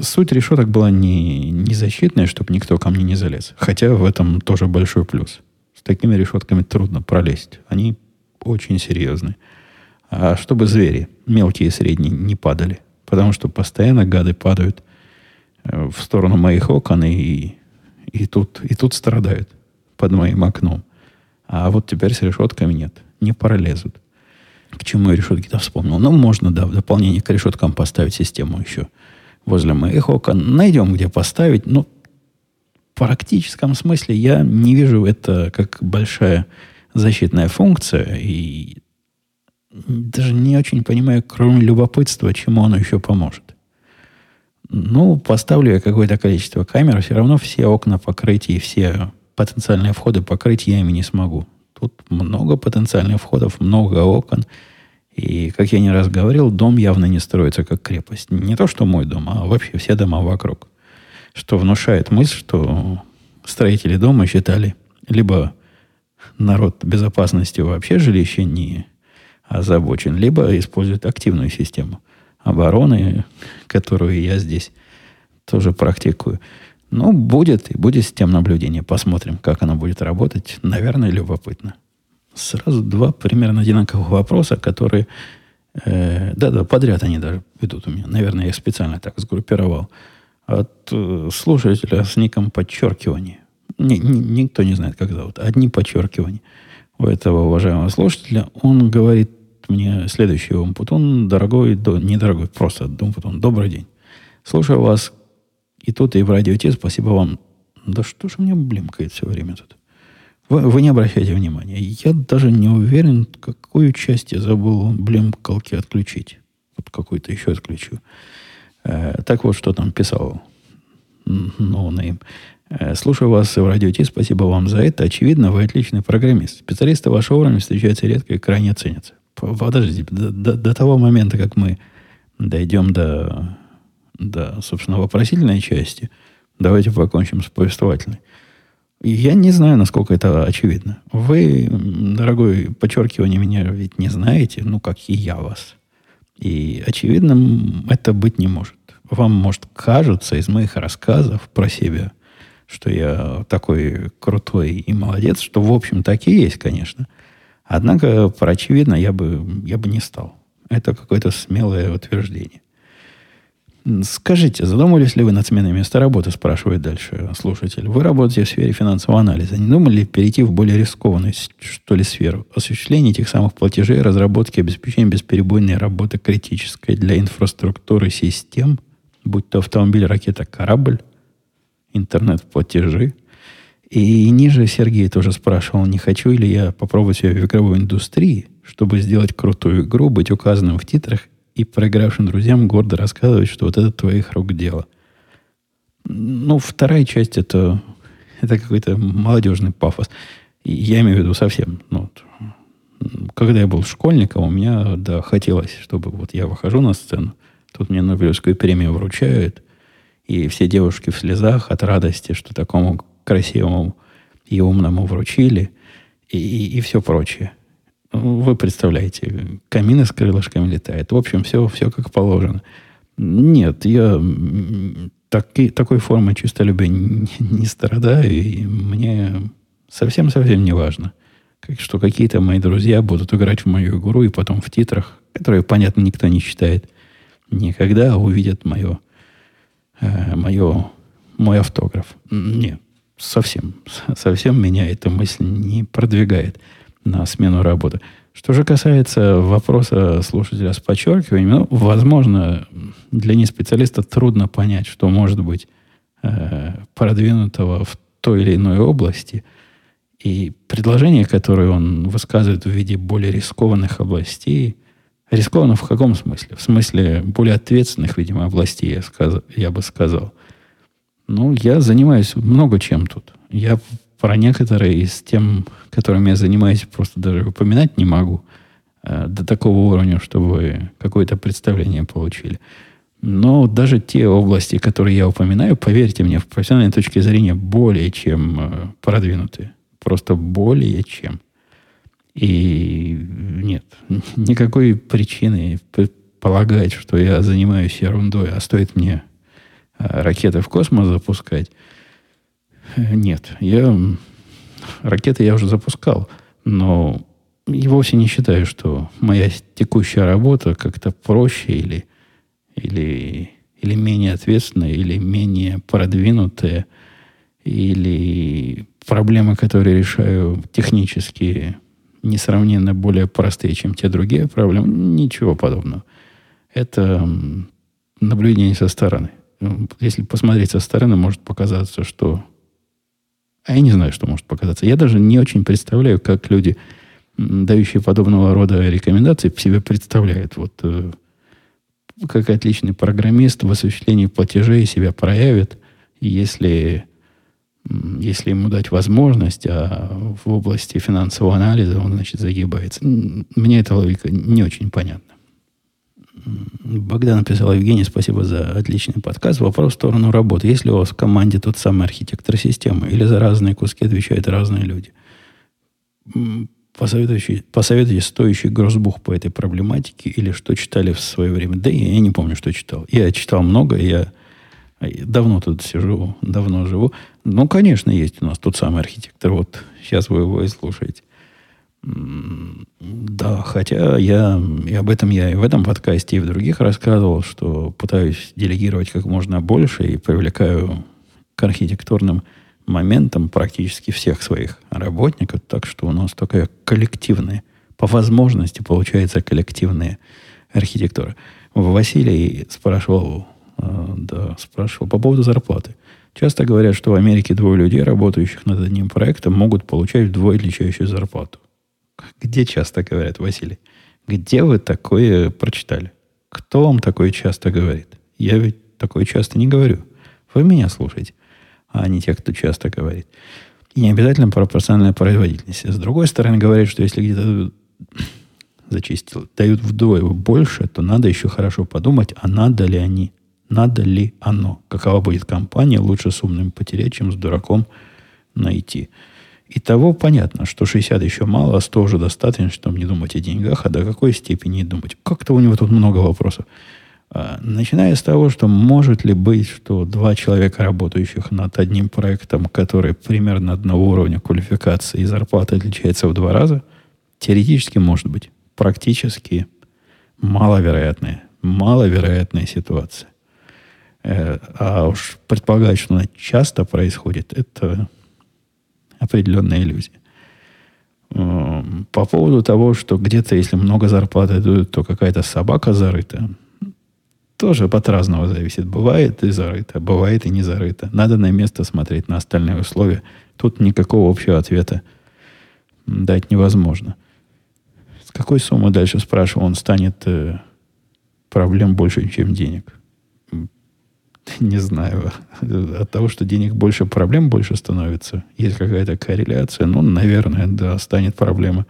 Суть решеток была не, не защитная, чтобы никто ко мне не залез. Хотя в этом тоже большой плюс. С такими решетками трудно пролезть. Они очень серьезные а чтобы звери, мелкие и средние, не падали. Потому что постоянно гады падают э, в сторону моих окон и, и, тут, и тут страдают под моим окном. А вот теперь с решетками нет. Не пролезут. К чему я решетки-то вспомнил? Ну, можно, да, в дополнение к решеткам поставить систему еще возле моих окон. Найдем, где поставить. Ну, практическом смысле я не вижу это как большая защитная функция. И даже не очень понимаю, кроме любопытства, чему оно еще поможет. Ну, поставлю я какое-то количество камер, все равно все окна покрыть и все потенциальные входы покрыть я ими не смогу. Тут много потенциальных входов, много окон. И, как я не раз говорил, дом явно не строится как крепость. Не то, что мой дом, а вообще все дома вокруг. Что внушает мысль, что строители дома считали либо народ безопасностью вообще жилище не озабочен, либо используют активную систему обороны, которую я здесь тоже практикую. Ну, будет и будет систем наблюдения. Посмотрим, как она будет работать. Наверное, любопытно. Сразу два примерно одинаковых вопроса, которые... Э, да-да, подряд они даже идут у меня. Наверное, я специально так сгруппировал. От э, слушателя с ником подчеркивание. Ни, ни, никто не знает, как зовут. Одни подчеркивания у этого уважаемого слушателя. Он говорит мне следующий Умпутун, дорогой, до, недорогой, просто Умпутун, добрый день. Слушаю вас и тут, и в радио Ти, спасибо вам. Да что же мне блимкает все время тут? Вы, вы не обращайте внимания. Я даже не уверен, какую часть я забыл блимкалки отключить. Вот какую-то еще отключу. Э, так вот, что там писал no name. Э, слушаю вас в радио Ти, спасибо вам за это. Очевидно, вы отличный программист. Специалисты вашего уровня встречаются редко и крайне ценятся. Подождите, до, до, до того момента, как мы дойдем до, до, собственно, вопросительной части, давайте покончим с повествовательной. Я не знаю, насколько это очевидно. Вы, дорогой, подчеркивание меня ведь не знаете, ну, как и я вас. И очевидно, это быть не может. Вам, может, кажется из моих рассказов про себя, что я такой крутой и молодец, что, в общем, так и есть, конечно – Однако, про очевидно, я бы, я бы не стал. Это какое-то смелое утверждение. Скажите, задумывались ли вы над сменой места работы, спрашивает дальше слушатель. Вы работаете в сфере финансового анализа. Не думали перейти в более рискованную, что ли, сферу? Осуществление этих самых платежей, разработки, обеспечения бесперебойной работы критической для инфраструктуры систем, будь то автомобиль, ракета, корабль, интернет-платежи, и ниже Сергей тоже спрашивал, не хочу ли я попробовать себя в игровой индустрии, чтобы сделать крутую игру, быть указанным в титрах и проигравшим друзьям гордо рассказывать, что вот это твоих рук дело. Ну, вторая часть это, это какой-то молодежный пафос. Я имею в виду совсем. Ну, когда я был школьником, у меня да, хотелось, чтобы вот я выхожу на сцену, тут мне Нобелевскую премию вручают, и все девушки в слезах от радости, что такому красивому и умному вручили, и, и, и все прочее. Вы представляете, камины с крылышками летает. В общем, все, все как положено. Нет, я таки, такой формы чистолюбия не, не страдаю, и мне совсем-совсем не важно, как, что какие-то мои друзья будут играть в мою игру, и потом в титрах, которые, понятно, никто не читает никогда, увидят мое, э, мое, мой автограф. Нет, совсем, [laughs] совсем меня эта мысль не продвигает на смену работы. Что же касается вопроса слушателя с подчеркиванием, ну, возможно, для неспециалиста трудно понять, что может быть э, продвинутого в той или иной области. И предложения, которые он высказывает в виде более рискованных областей, рискованных в каком смысле? В смысле более ответственных, видимо, областей, я, сказ, я бы сказал – ну, я занимаюсь много чем тут. Я про некоторые из тем, которыми я занимаюсь, просто даже упоминать не могу э, до такого уровня, чтобы какое-то представление получили. Но даже те области, которые я упоминаю, поверьте мне, в профессиональной точке зрения более чем э, продвинутые. Просто более чем. И нет, [laughs] никакой причины полагать, что я занимаюсь ерундой, а стоит мне ракеты в космос запускать. Нет, я ракеты я уже запускал, но и вовсе не считаю, что моя текущая работа как-то проще или, или, или менее ответственная, или менее продвинутая, или проблемы, которые решаю технически, несравненно более простые, чем те другие проблемы. Ничего подобного. Это наблюдение со стороны. Если посмотреть со стороны, может показаться, что А я не знаю, что может показаться. Я даже не очень представляю, как люди, дающие подобного рода рекомендации, себе представляют. Вот э, как отличный программист в осуществлении платежей себя проявит, если, если ему дать возможность, а в области финансового анализа он, значит, загибается. Мне эта логика не очень понятна. Богдан написал, Евгений, спасибо за отличный подкаст. Вопрос в сторону работы. Есть ли у вас в команде тот самый архитектор системы? Или за разные куски отвечают разные люди? Посоветуйте, посоветуйте стоящий гроссбух по этой проблематике или что читали в свое время. Да я не помню, что читал. Я читал много, я давно тут сижу, давно живу. Ну, конечно, есть у нас тот самый архитектор. Вот сейчас вы его и слушаете. Да, хотя я и об этом я и в этом подкасте, и в других рассказывал, что пытаюсь делегировать как можно больше и привлекаю к архитектурным моментам практически всех своих работников, так что у нас такая коллективная, по возможности получается коллективная архитектура. Василий спрашивал, э, да, спрашивал по поводу зарплаты. Часто говорят, что в Америке двое людей, работающих над одним проектом, могут получать вдвое отличающую зарплату. Где часто говорят, Василий? Где вы такое прочитали? Кто вам такое часто говорит? Я ведь такое часто не говорю. Вы меня слушаете, а не те, кто часто говорит. И не обязательно пропорциональная производительность. С другой стороны, говорят, что если где-то [coughs] зачистил, дают вдвое больше, то надо еще хорошо подумать, а надо ли они, надо ли оно. Какова будет компания, лучше с умным потерять, чем с дураком найти. И того понятно, что 60 еще мало, а 100 уже достаточно, чтобы не думать о деньгах, а до какой степени думать. Как-то у него тут много вопросов. А, начиная с того, что может ли быть, что два человека, работающих над одним проектом, который примерно одного уровня квалификации и зарплаты отличается в два раза, теоретически может быть. Практически маловероятная, маловероятная ситуация. Э, а уж предполагать, что она часто происходит, это определенная иллюзия. По поводу того, что где-то, если много зарплаты дают, то какая-то собака зарыта, тоже от разного зависит. Бывает и зарыто, бывает и не зарыто. Надо на место смотреть, на остальные условия. Тут никакого общего ответа дать невозможно. С какой суммы дальше, спрашивал, он станет э, проблем больше, чем денег? [laughs] не знаю, от того, что денег больше, проблем больше становится, есть какая-то корреляция, ну, наверное, да, станет проблема.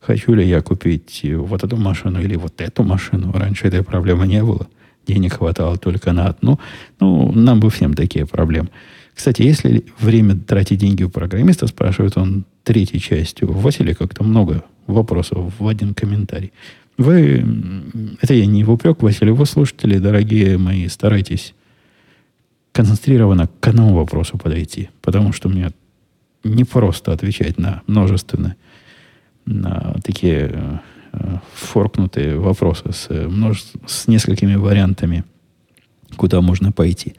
Хочу ли я купить вот эту машину или вот эту машину? Раньше этой проблемы не было. Денег хватало только на одну. Ну, нам бы всем такие проблемы. Кстати, если время тратить деньги у программиста, спрашивает он третьей частью. Василий как-то много вопросов в один комментарий. Вы, это я не в упрек, Василий, вы слушатели, дорогие мои, старайтесь концентрированно к одному вопросу подойти. Потому что мне не просто отвечать на множественные, на такие э, форкнутые вопросы с, множе... с несколькими вариантами, куда можно пойти.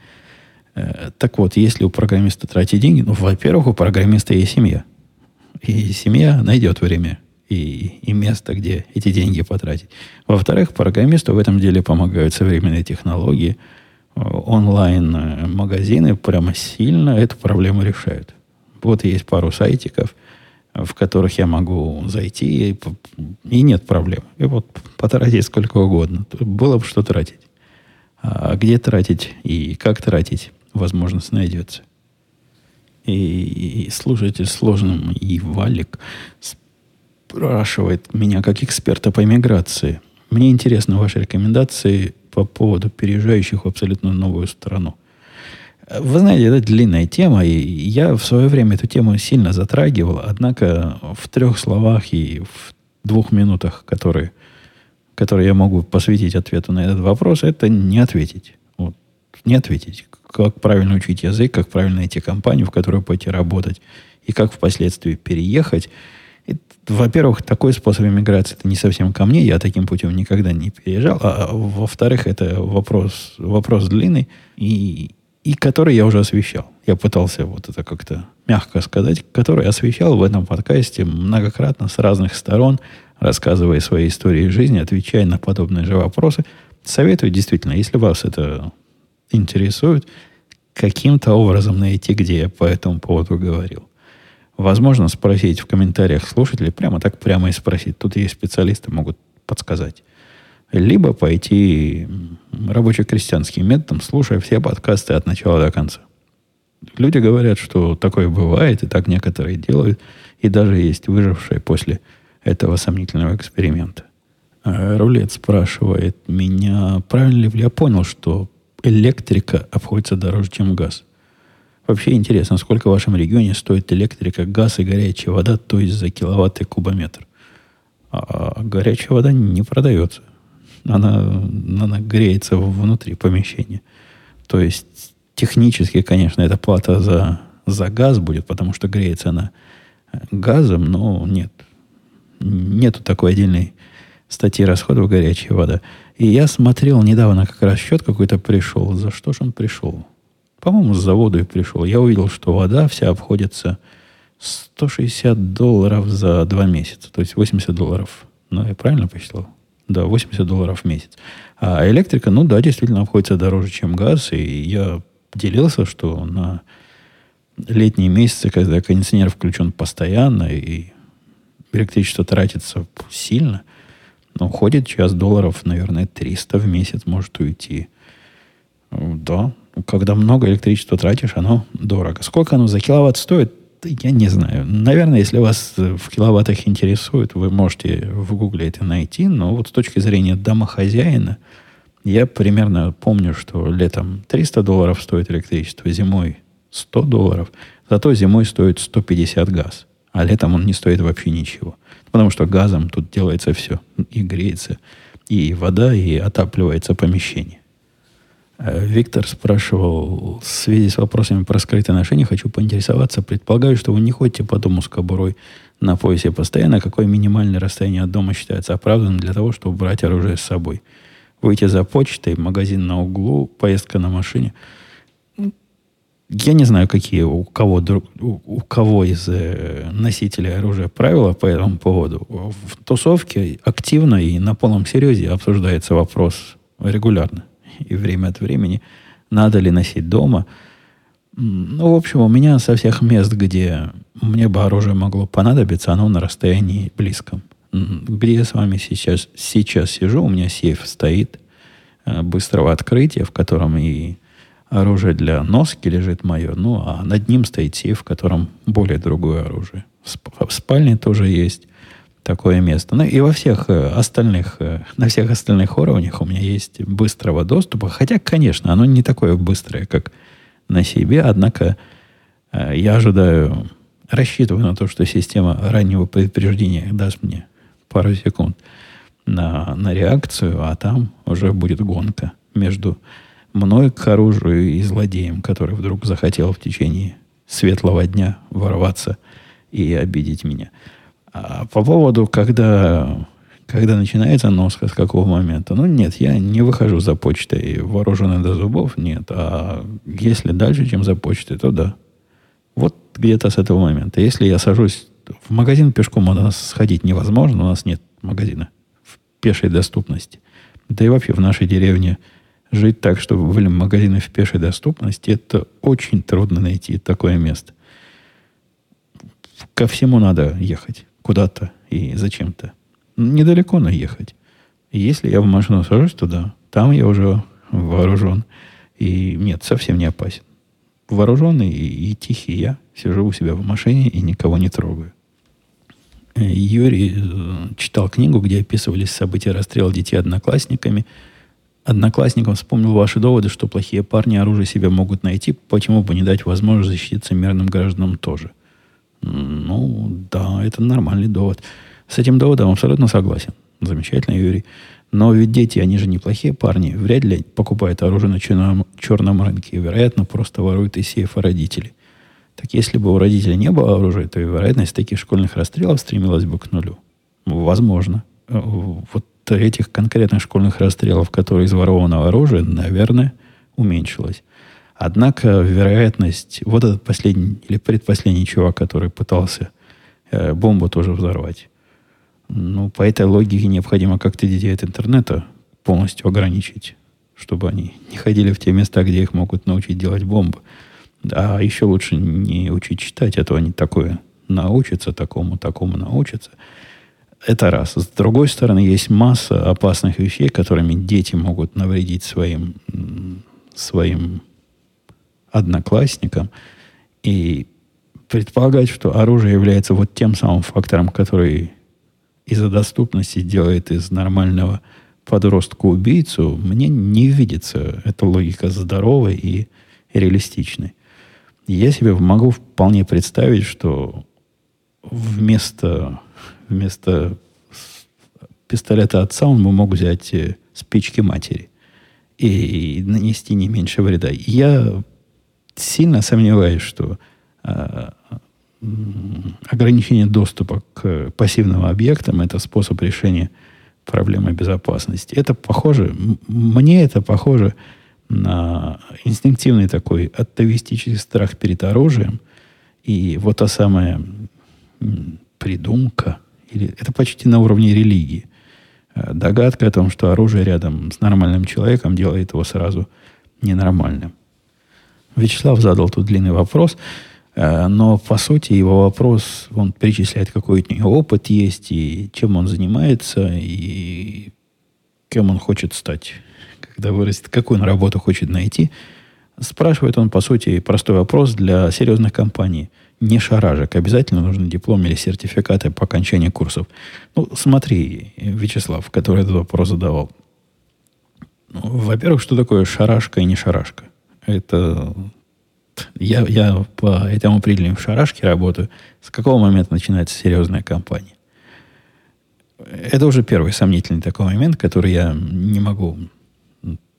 Э, так вот, если у программиста тратить деньги, ну, во-первых, у программиста есть семья. И семья найдет время и, и место, где эти деньги потратить. Во-вторых, программисту в этом деле помогают современные технологии – онлайн-магазины прямо сильно эту проблему решают. Вот есть пару сайтиков, в которых я могу зайти, и, и нет проблем. И вот потратить сколько угодно. Было бы что тратить. А где тратить и как тратить, возможность найдется. И, и слушатель сложным и Валик спрашивает меня как эксперта по миграции. Мне интересны ваши рекомендации по поводу переезжающих в абсолютно новую страну. Вы знаете, это длинная тема, и я в свое время эту тему сильно затрагивал, однако в трех словах и в двух минутах, которые, которые я могу посвятить ответу на этот вопрос, это не ответить. Вот, не ответить. Как правильно учить язык, как правильно найти компанию, в которую пойти работать, и как впоследствии переехать – во-первых, такой способ иммиграции это не совсем ко мне, я таким путем никогда не переезжал. А, а во-вторых, это вопрос, вопрос длинный, и, и который я уже освещал. Я пытался вот это как-то мягко сказать, который освещал в этом подкасте многократно с разных сторон, рассказывая свои истории жизни, отвечая на подобные же вопросы. Советую действительно, если вас это интересует, каким-то образом найти, где я по этому поводу говорил. Возможно, спросить в комментариях слушателей, прямо так прямо и спросить. Тут есть специалисты, могут подсказать. Либо пойти рабоче-крестьянским методом, слушая все подкасты от начала до конца. Люди говорят, что такое бывает, и так некоторые делают, и даже есть выжившие после этого сомнительного эксперимента. А рулет спрашивает меня, правильно ли я понял, что электрика обходится дороже, чем газ. Вообще интересно, сколько в вашем регионе стоит электрика, газ и горячая вода, то есть за киловатт и кубометр. А горячая вода не продается. Она, она греется внутри помещения. То есть технически, конечно, эта плата за, за газ будет, потому что греется она газом, но нет. Нету такой отдельной статьи расходов горячая вода. И я смотрел недавно, как раз счет какой-то пришел. За что же он пришел? По-моему, с завода и пришел. Я увидел, что вода вся обходится 160 долларов за два месяца. То есть 80 долларов. Ну, я правильно посчитал? Да, 80 долларов в месяц. А электрика, ну да, действительно обходится дороже, чем газ. И я делился, что на летние месяцы, когда кондиционер включен постоянно и электричество тратится сильно – но уходит час долларов, наверное, 300 в месяц может уйти. Да, когда много электричества тратишь, оно дорого. Сколько оно за киловатт стоит, я не знаю. Наверное, если вас в киловаттах интересует, вы можете в гугле это найти, но вот с точки зрения домохозяина, я примерно помню, что летом 300 долларов стоит электричество, зимой 100 долларов, зато зимой стоит 150 газ, а летом он не стоит вообще ничего. Потому что газом тут делается все. И греется и вода, и отапливается помещение. Э, Виктор спрашивал, в связи с вопросами про скрытые ношения, хочу поинтересоваться. Предполагаю, что вы не ходите по дому с кобурой на поясе постоянно. Какое минимальное расстояние от дома считается оправданным для того, чтобы брать оружие с собой? Выйти за почтой, магазин на углу, поездка на машине – я не знаю, какие у кого, у кого из э, носителей оружия правила по этому поводу. В тусовке активно и на полном серьезе обсуждается вопрос регулярно. [laughs] И время от времени, надо ли носить дома. Ну, в общем, у меня со всех мест, где мне бы оружие могло понадобиться, оно на расстоянии близком. Где я с вами сейчас, сейчас сижу, у меня сейф стоит э, быстрого открытия, в котором и оружие для носки лежит мое, ну, а над ним стоит сейф, в котором более другое оружие. В спальне тоже есть такое место. Ну и во всех э, остальных, э, на всех остальных уровнях у меня есть быстрого доступа. Хотя, конечно, оно не такое быстрое, как на себе, однако э, я ожидаю, рассчитываю на то, что система раннего предупреждения даст мне пару секунд на, на реакцию, а там уже будет гонка между мной к оружию и злодеям, который вдруг захотел в течение светлого дня ворваться и обидеть меня. А по поводу, когда, когда начинается носка, с какого момента, ну нет, я не выхожу за почтой вооруженный до зубов, нет. А если дальше, чем за почтой, то да. Вот где-то с этого момента. Если я сажусь в магазин пешком, у нас сходить невозможно, у нас нет магазина в пешей доступности. Да и вообще в нашей деревне – жить так, чтобы были магазины в пешей доступности, это очень трудно найти такое место. Ко всему надо ехать куда-то и зачем-то. Недалеко, но ехать. Если я в машину сажусь туда, там я уже вооружен. И нет, совсем не опасен. Вооруженный и, и тихий я сижу у себя в машине и никого не трогаю. Юрий э, читал книгу, где описывались события расстрела детей одноклассниками – одноклассникам вспомнил ваши доводы, что плохие парни оружие себе могут найти, почему бы не дать возможность защититься мирным гражданам тоже? Ну, да, это нормальный довод. С этим доводом абсолютно согласен. Замечательно, Юрий. Но ведь дети, они же неплохие парни. Вряд ли покупают оружие на черном, черном рынке. Вероятно, просто воруют из сейфа родителей. Так если бы у родителей не было оружия, то и вероятность таких школьных расстрелов стремилась бы к нулю. Возможно. Э, вот этих конкретных школьных расстрелов, которые из ворованного оружия, наверное, уменьшилась. Однако вероятность, вот этот последний или предпоследний чувак, который пытался э, бомбу тоже взорвать, ну, по этой логике необходимо как-то детей от интернета полностью ограничить, чтобы они не ходили в те места, где их могут научить делать бомбы. А еще лучше не учить читать, а то они такое научится, такому, такому научится. Это раз. С другой стороны, есть масса опасных вещей, которыми дети могут навредить своим, своим одноклассникам. И предполагать, что оружие является вот тем самым фактором, который из-за доступности делает из нормального подростка убийцу, мне не видится эта логика здоровой и реалистичной. Я себе могу вполне представить, что вместо, вместо пистолета отца он мог взять э, спички матери и нанести не меньше вреда. Я сильно сомневаюсь, что э, ограничение доступа к пассивным объектам это способ решения проблемы безопасности. Это похоже, мне это похоже на инстинктивный такой атовистический страх перед оружием. И вот та самая придумка, или это почти на уровне религии. Э, догадка о том, что оружие рядом с нормальным человеком делает его сразу ненормальным. Вячеслав задал тут длинный вопрос, э, но по сути его вопрос, он перечисляет, какой у него опыт есть, и чем он занимается, и кем он хочет стать когда вырастет, какую он работу хочет найти, спрашивает он, по сути, простой вопрос для серьезных компаний. Не шаражек. Обязательно нужен диплом или сертификаты по окончании курсов. Ну, смотри, Вячеслав, который этот вопрос задавал. Ну, во-первых, что такое шарашка и не шарашка? Это я, я по этому определению в шарашке работаю. С какого момента начинается серьезная компания? Это уже первый сомнительный такой момент, который я не могу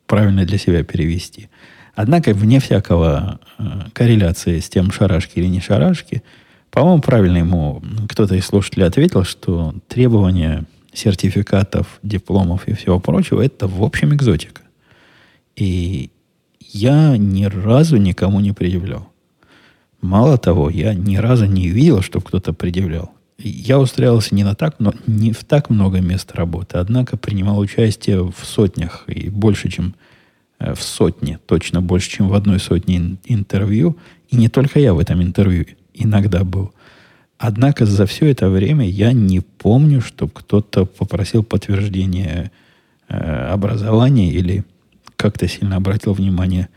правильно для себя перевести. Однако, вне всякого э, корреляции с тем, шарашки или не шарашки, по-моему, правильно ему кто-то из слушателей ответил, что требования сертификатов, дипломов и всего прочего, это в общем экзотика. И я ни разу никому не предъявлял. Мало того, я ни разу не видел, чтобы кто-то предъявлял. Я устраивался не на так, но не в так много мест работы, однако принимал участие в сотнях и больше, чем э, в сотне, точно больше, чем в одной сотне интервью. И не только я в этом интервью иногда был. Однако за все это время я не помню, чтобы кто-то попросил подтверждения э, образования или как-то сильно обратил внимание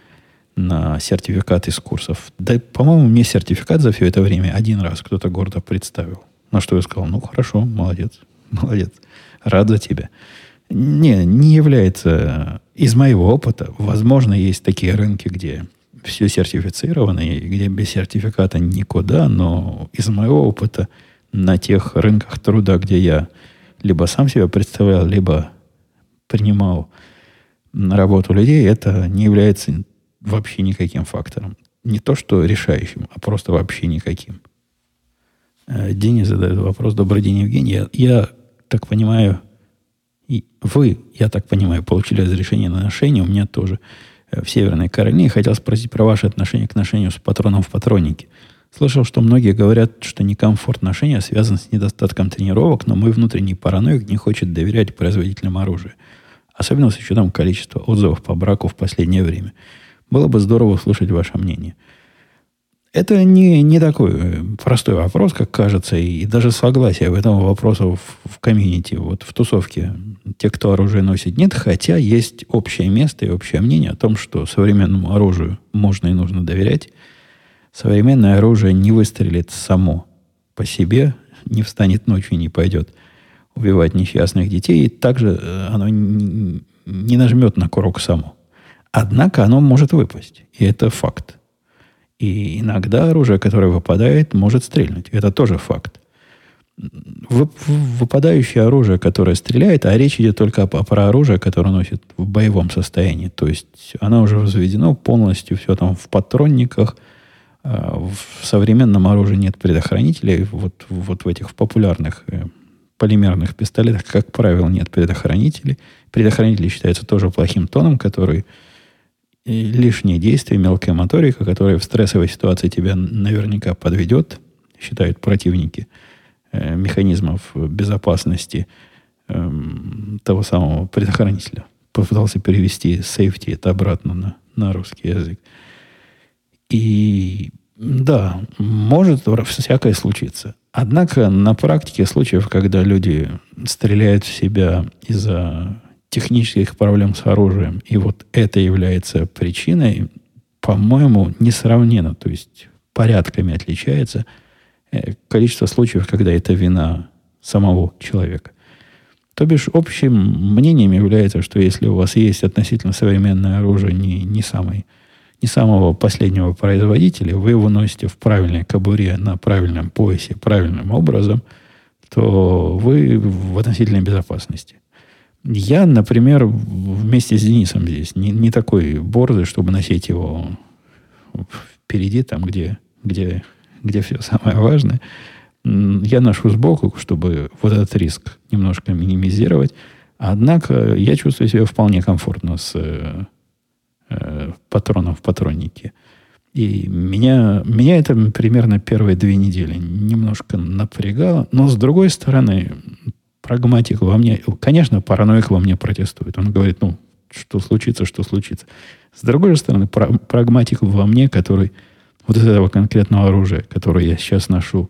на сертификат из курсов. Да, по-моему, мне сертификат за все это время один раз кто-то гордо представил. На что я сказал, ну хорошо, молодец, [laughs] молодец, рад за тебя. Не, не является из моего опыта. Возможно, есть такие рынки, где все сертифицировано, и где без сертификата никуда, но из моего опыта на тех рынках труда, где я либо сам себя представлял, либо принимал на работу людей, это не является вообще никаким фактором. Не то, что решающим, а просто вообще никаким. Э, Денис задает вопрос. Добрый день, Евгений. Я, я так понимаю, и вы, я так понимаю, получили разрешение на ношение. У меня тоже э, в Северной Каролине. Хотел спросить про ваше отношение к ношению с патроном в патроннике. Слышал, что многие говорят, что некомфорт ношения связан с недостатком тренировок, но мой внутренний параноик не хочет доверять производителям оружия. Особенно с учетом количества отзывов по браку в последнее время. Было бы здорово услышать ваше мнение – это не, не такой э, простой вопрос, как кажется, и, даже согласия в этом вопросу в, в комьюнити, вот в тусовке, те, кто оружие носит, нет, хотя есть общее место и общее мнение о том, что современному оружию можно и нужно доверять. Современное оружие не выстрелит само по себе, не встанет ночью и не пойдет убивать несчастных детей, и также э, оно не, нажмет на курок само. Однако оно может выпасть, и это факт. И иногда оружие, которое выпадает, может стрельнуть. Это тоже факт. Выпадающее оружие, которое стреляет, а речь идет только про оружие, которое носит в боевом состоянии. То есть оно уже возведено полностью, все там в патронниках. А, в современном оружии нет предохранителей. Вот, вот в этих в популярных э, полимерных пистолетах, как правило, нет предохранителей. Предохранители считаются тоже плохим тоном, который лишние действия, мелкая моторика, которая в стрессовой ситуации тебя наверняка подведет, считают противники э, механизмов безопасности э, того самого предохранителя. Попытался перевести safety это обратно на, на русский язык. И Да, может всякое случиться. Однако на практике случаев, когда люди стреляют в себя из-за технических проблем с оружием, и вот это является причиной, по-моему, несравненно, то есть порядками отличается э, количество случаев, когда это вина самого человека. То бишь, общим мнением является, что если у вас есть относительно современное оружие не, не, самой, не самого последнего производителя, вы его носите в правильной кобуре, на правильном поясе, правильным образом, то вы в относительной безопасности. Я, например, вместе с Денисом здесь не, не такой борзый, чтобы носить его впереди, там, где, где, где все самое важное. Я ношу сбоку, чтобы вот этот риск немножко минимизировать. Однако я чувствую себя вполне комфортно с э, э, патроном в патроннике. И меня, меня это примерно первые две недели немножко напрягало. Но с другой стороны, прагматик во мне, конечно, параноик во мне протестует. Он говорит, ну, что случится, что случится. С другой стороны, прагматик во мне, который вот из этого конкретного оружия, которое я сейчас ношу,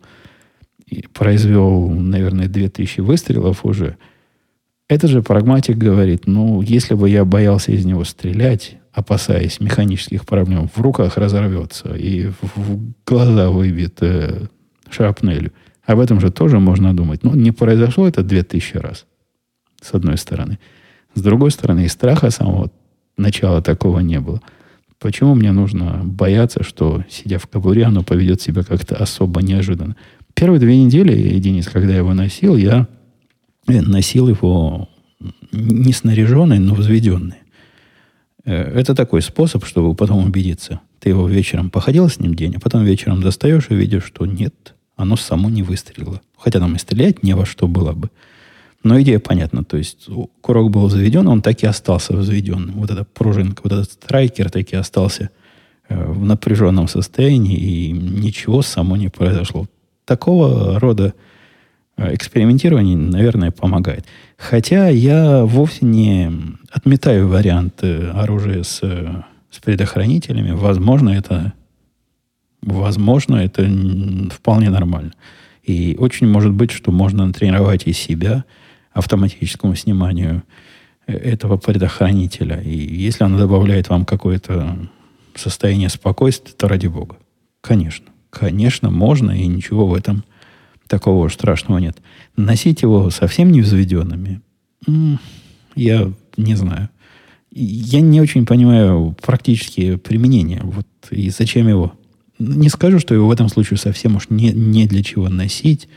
произвел, наверное, 2000 выстрелов уже, этот же прагматик говорит, ну, если бы я боялся из него стрелять, опасаясь механических проблем, в руках разорвется и в глаза выбьет э, шрапнелью. Об этом же тоже можно думать. Но не произошло это 2000 раз, с одной стороны. С другой стороны, и страха самого начала такого не было. Почему мне нужно бояться, что, сидя в кобуре, оно поведет себя как-то особо неожиданно? Первые две недели, Денис, когда я его носил, я э, носил его не снаряженный, но взведенный. Э, это такой способ, чтобы потом убедиться. Ты его вечером походил с ним день, а потом вечером достаешь и видишь, что нет, оно само не выстрелило. Хотя там и стрелять не во что было бы. Но идея понятна. То есть курок был заведен, он так и остался взведенным. Вот эта пружинка, вот этот страйкер так и остался э, в напряженном состоянии, и ничего само не произошло такого рода экспериментирование, наверное, помогает. Хотя я вовсе не отметаю вариант оружия с, с предохранителями. Возможно, это, возможно, это вполне нормально. И очень может быть, что можно натренировать и себя автоматическому сниманию э, этого предохранителя. И если оно добавляет вам какое-то состояние спокойствия, то ради бога. Конечно. Конечно, можно, и ничего в этом такого страшного нет. Носить его совсем не взведенными, я не знаю. Я не очень понимаю практические применения. Вот и зачем его. Не скажу, что его в этом случае совсем уж не, не для чего носить.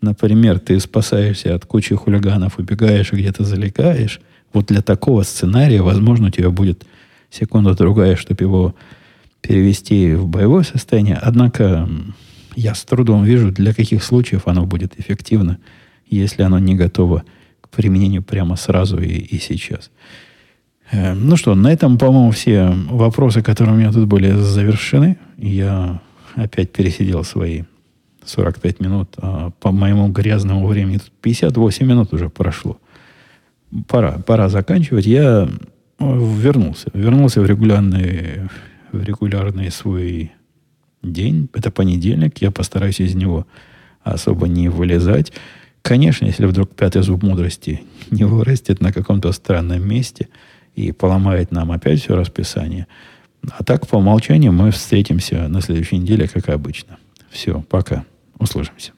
Например, ты спасаешься от кучи хулиганов, убегаешь и где-то залегаешь. Вот для такого сценария, возможно, у тебя будет секунда-другая, чтобы его перевести в боевое состояние. Однако я с трудом вижу, для каких случаев оно будет эффективно, если оно не готово к применению прямо сразу и, и сейчас. Э, ну что, на этом, по-моему, все вопросы, которые у меня тут были, завершены. Я опять пересидел свои 45 минут, а по моему грязному времени 58 минут уже прошло. Пора, пора заканчивать. Я вернулся. Вернулся в регулярный в регулярный свой день. Это понедельник. Я постараюсь из него особо не вылезать. Конечно, если вдруг пятый зуб мудрости [laughs] не вырастет на каком-то странном месте и поломает нам опять все расписание. А так, по умолчанию, мы встретимся на следующей неделе, как обычно. Все, пока. Услышимся.